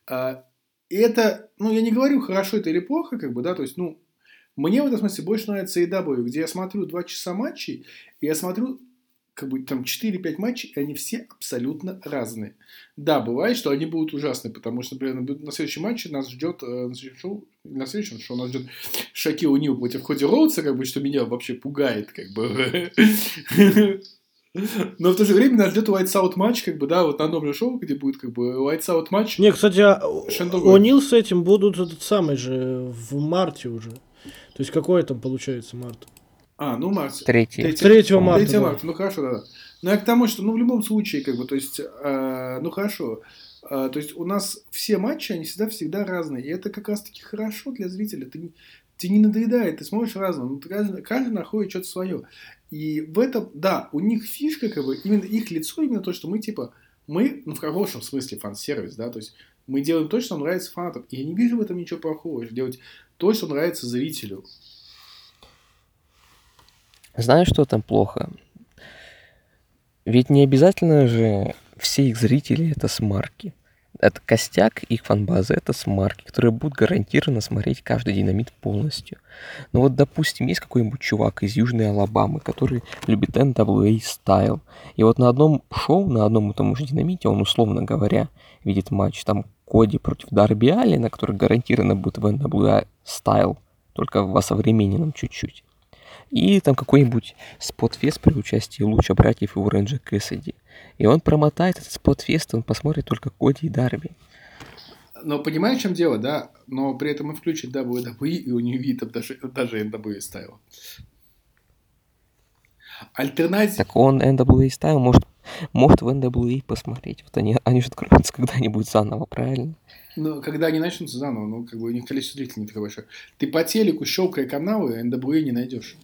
А, и это, ну, я не говорю, хорошо это или плохо, как бы, да, то есть, ну, мне в этом смысле больше нравится EW, где я смотрю два часа матчей, и я смотрю как бы там 4-5 матчей, и они все абсолютно разные. Да, бывает, что они будут ужасны, потому что, например, на следующем матче нас ждет, э, на следующем шоу, на следующем шоу нас ждет Шаки Унил против Ходи Роудса, как бы, что меня вообще пугает, как бы. Но в то же время нас ждет White Out матч, как бы, да, вот на новом шоу, где будет, как бы, White Out матч. Не, кстати, а О'Нил с этим будут этот самый же в марте уже. То есть, какой там получается март? А, ну март. Третий. 3 марта. 3 да. марта, ну хорошо, да. Но я к тому, что, ну, в любом случае, как бы, то есть, э, ну, хорошо. Э, то есть, у нас все матчи, они всегда-всегда разные. И это как раз-таки хорошо для зрителя. Ты, не- тебе не надоедает, ты смотришь разное. Ну, каждый, каждый находит что-то свое. И в этом, да, у них фишка, как бы, именно их лицо, именно то, что мы, типа, мы, ну, в хорошем смысле фан-сервис, да, то есть, мы делаем то, что нравится фанатам. И я не вижу в этом ничего плохого. Делать то, что нравится зрителю. Знаешь, что там плохо? Ведь не обязательно же все их зрители это смарки. Это костяк их фанбазы, это смарки, которые будут гарантированно смотреть каждый динамит полностью. Но вот, допустим, есть какой-нибудь чувак из Южной Алабамы, который любит NWA style. И вот на одном шоу, на одном и том же динамите, он, условно говоря, видит матч там Коди против Дарби Аллена, который гарантированно будет в NWA style, только в осовремененном чуть-чуть. И там какой-нибудь спотфест при участии Луча братьев и Оранджа Кэссиди. И он промотает этот спотфест, он посмотрит только Коди и Дарби. Но понимаешь, в чем дело, да? Но при этом и включит WWE, и у него видно даже, даже NWA ставил. Альтернатива... Так он NWA ставил, может, может в NWA посмотреть. Вот они, они же откроются когда-нибудь заново, правильно? Ну, когда они начнутся заново, ну, как бы у них количество зрителей не такое большое. Ты по телеку, щелкая каналы, NWA не найдешь.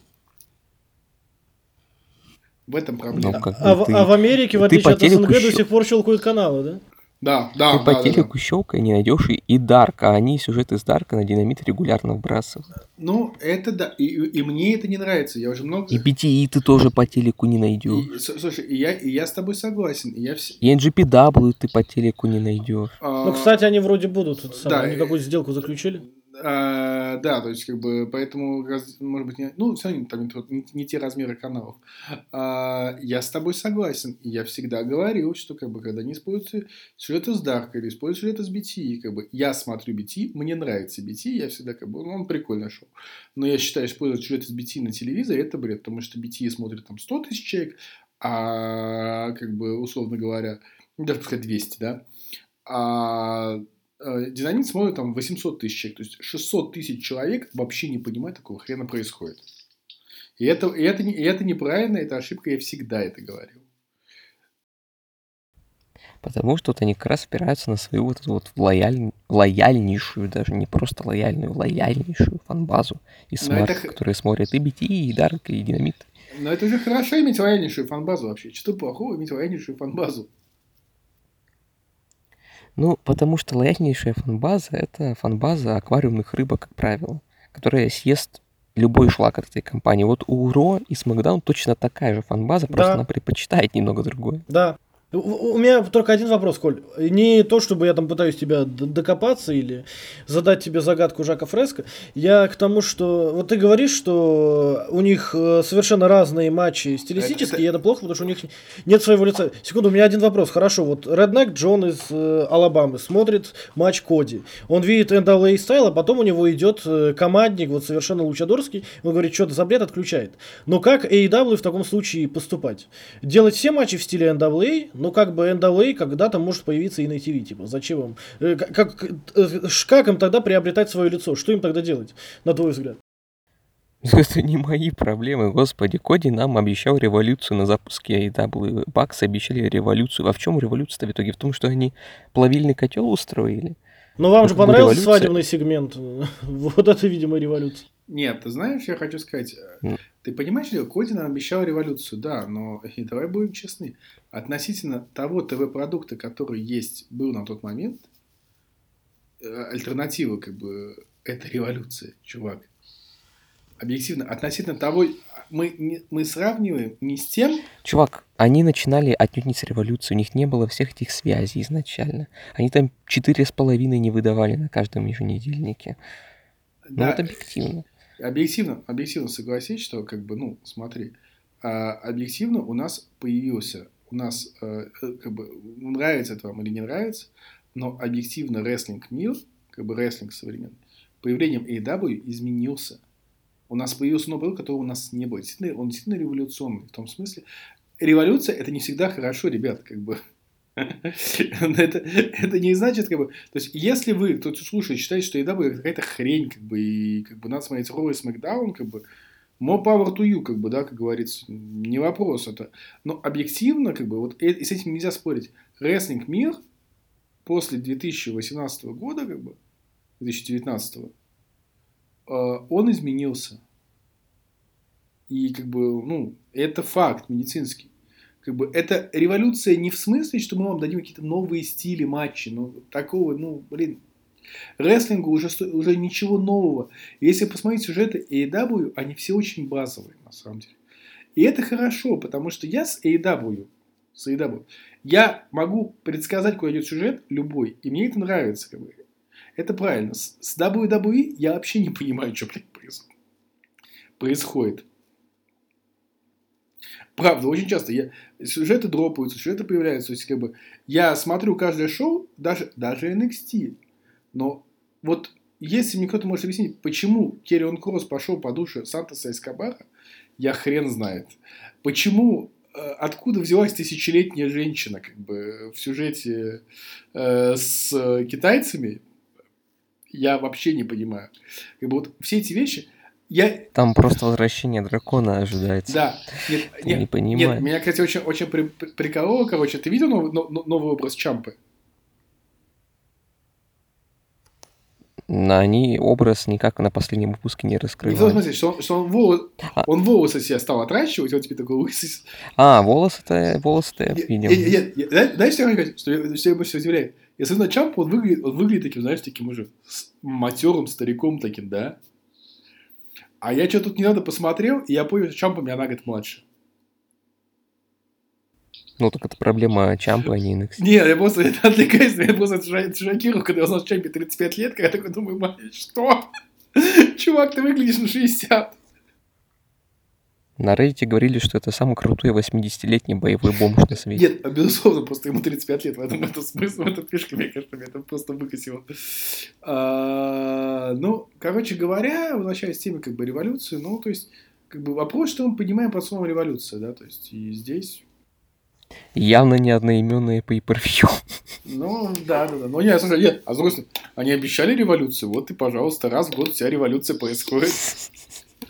В этом проблема. Ну, как А, ты- а в Америке, в отличие от СНГ, до щел- сих пор щелкают каналы, да? Да, да, Ты да, по да, да. телеку щелкая не найдешь и, и Дарк, а они сюжет из Дарка на динамит регулярно вбрасывают. Ну, это да. И, и- и мне это не нравится. Я уже много... И BTE ты тоже по телеку не найдешь. И- с- слушай, и я, и я с тобой согласен. И я вс- И NGPW ты по телеку не найдешь. а, Ну, кстати, они вроде будут. да, они какую-то сделку заключили. А, да, то есть, как бы, поэтому, может быть, не, ну, все равно там не, не- те размеры каналов. А, я с тобой согласен. Я всегда говорил, что, как бы, когда не используется сюжет из Дарка или используется сюжет из BT, как бы, я смотрю BT, мне нравится BT, я всегда, как бы, ну, он прикольное шоу. Но я считаю, использовать сюжет из BT на телевизоре, это бред, потому что BT смотрит там 100 тысяч человек, а, как бы, условно говоря, даже пускай 200, да, а Динамит смотрит там 800 тысяч человек. То есть 600 тысяч человек вообще не понимают, какого хрена происходит. И это, и, это, и это неправильно, это ошибка, я всегда это говорил. Потому что вот они как раз опираются на свою вот эту вот лояль... лояльнейшую, даже не просто лояльную, лояльнейшую фанбазу и смарты, которые смотрят и BTE, и Dark, и Динамит. Но это же хорошо иметь лояльнейшую фанбазу вообще. Что плохого иметь лояльнейшую фанбазу? Ну, потому что лояльнейшая фанбаза — это фанбаза аквариумных рыбок, как правило, которая съест любой шлак от этой компании. Вот у Ро и Смакдаун точно такая же фанбаза, просто Да. она предпочитает немного другое. Да. У, меня только один вопрос, Коль. Не то, чтобы я там пытаюсь тебя докопаться или задать тебе загадку Жака Фреско. Я к тому, что... Вот ты говоришь, что у них э, совершенно разные матчи стилистически, Это- и это плохо, потому что у них нет своего лица. Секунду, у меня один вопрос. Хорошо, вот Реднек Джон из э, Алабамы смотрит матч Коди. Он видит NWA стайл, а потом у него идет э, командник, вот совершенно лучадорский. Он говорит, что-то за бред отключает. Но как AEW в таком случае поступать? Делать все матчи в стиле NWA, но как бы NWA когда-то может появиться и на TV, типа, зачем им? Э, Как, как, э, как им тогда приобретать свое лицо? Что им тогда делать, на твой взгляд? Это не мои проблемы, господи. Коди нам обещал революцию на запуске AEW. Бакс обещали революцию. А в чем революция-то в итоге? В том, что они плавильный котел устроили? Ну, вам же понравился революция. свадебный сегмент. Вот это, видимо, революция. Нет, ты знаешь, я хочу сказать, э. Ты понимаешь, что Коди нам обещал революцию, да, но и давай будем честны, относительно того ТВ-продукта, который есть, был на тот момент, э, альтернатива, как бы, это революция, чувак. Объективно, относительно того, мы, мы сравниваем не с тем, Чувак, они начинали отнюдь не с революции, у них не было всех этих связей изначально. Они там четыре с половиной не выдавали на каждом еженедельнике. Ну, да, вот объективно. Объективно, объективно согласись, что, как бы, ну, смотри, а, объективно у нас появился, у нас, э, э, как бы, нравится это вам или не нравится, но объективно рестлинг мир, как бы рестлинг современный, появлением AEW изменился. У нас появился новый продукт, которого у нас не было. Действительно, он действительно революционный. В том смысле, революция это не всегда хорошо, ребят, как бы. Это, это не значит, как бы, то есть, если вы, кто слушает, считаете, что AEW это какая-то хрень, как бы, и как бы надо смотреть Raw и SmackDown, как бы, more power to you, как бы, да, как говорится, не вопрос это. Но объективно, как бы, вот и с этим нельзя спорить. Рестлинг мир после 2018 года, как бы, 2019, э, он изменился. И как бы, ну, это факт медицинский. Как бы это революция не в смысле, что мы вам дадим какие-то новые стили матчей, ну, такого, ну, блин, рестлингу уже, уже ничего нового. Если посмотреть сюжеты AEW, они все очень базовые, на самом деле. И это хорошо, потому что я с AEW, с AEW, я могу предсказать, куда идет сюжет, любой, и мне это нравится. Как бы. Это правильно. С, WWE я вообще не понимаю, что блядь, происходит. Правда, очень часто я, сюжеты дропаются, сюжеты появляются. То есть, как бы, я смотрю каждое шоу, даже, даже NXT. Но вот если мне кто-то может объяснить, почему Керрион Кросс пошел по душе Сантоса Эскобара, я хрен знает. Почему э, откуда взялась тысячелетняя женщина как бы в сюжете э, с китайцами, я вообще не понимаю. Как бы вот все эти вещи, я... Там просто возвращение дракона ожидается. Да. Нет, Ты нет, не понимаешь. нет, меня, кстати, очень, очень при, при- прикололо, короче, ты видел новый, но- но- новый образ Чампы? На они образ никак на последнем выпуске не Не в том раскрывают. смысле, что он, что он, волос, А. он волосы себе стал отращивать, он теперь такой лысый. А, волосы-то, волосы-то я видел. знаешь, что я хочу? Что меня больше удивляет? Смотрю на Чампа, он выглядит, он выглядит таким, знаешь, таким уже матерым стариком таким, да? А я что тут не надо посмотрел, и я понял, что Чампа меня на год младше. Ну, так это проблема Чампа, а не NXT. Нет, я просто это отвлекаюсь, я просто шо- шокировал, когда я узнал, что Чампе 35 лет, когда я такой думаю, «Мать, что? Чувак, ты выглядишь на 60. На Reddit говорили, что это самый крутой 80-летний боевой бомж на свете. Нет, безусловно, просто ему 35 лет, в этом это смысл, в этом фишка, мне кажется, меня это просто выкосило. А, Ну, короче говоря, возвращаясь к теме как бы революции, ну, то есть, как бы вопрос, что мы понимаем под словом революция, да, то есть, и здесь, Явно не одноименные по per ну, да, да, да, но нет, слушай, нет, а с другой стороны, они обещали революцию, вот и, пожалуйста, раз в год вся революция происходит.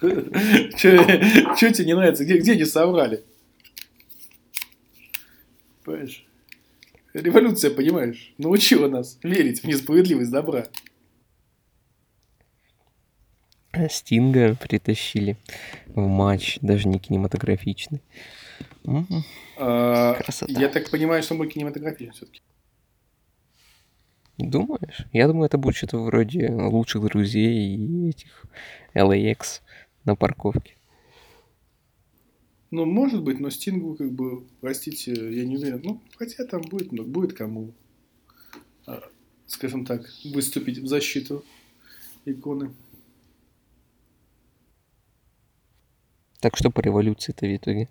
Че тебе не нравится? Где, где они соврали? Понимаешь? Революция, понимаешь, научила нас верить в несправедливость добра. Стинга притащили в матч, даже не кинематографичный. А, Красота. Я так понимаю, что мы кинематографичен все-таки. Думаешь? Я думаю, это будет что-то вроде лучших друзей и этих LAX на парковке. Ну, может быть, но Стингу, как бы, простите, я не уверен. Ну, хотя там будет, ну, будет кому, а, скажем так, выступить в защиту иконы. Так что по революции-то в итоге?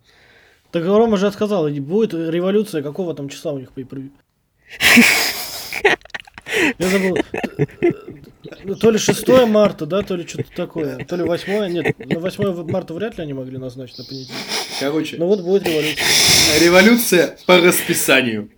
Так Рома же сказал, будет революция, какого там числа у них по Я забыл. Ну, То ли 6 марта, да, то ли что-то такое. То ли 8. Нет, на 8 марта вряд ли они могли назначить на понедельник. Короче, Ну вот будет революция. революция по расписанию.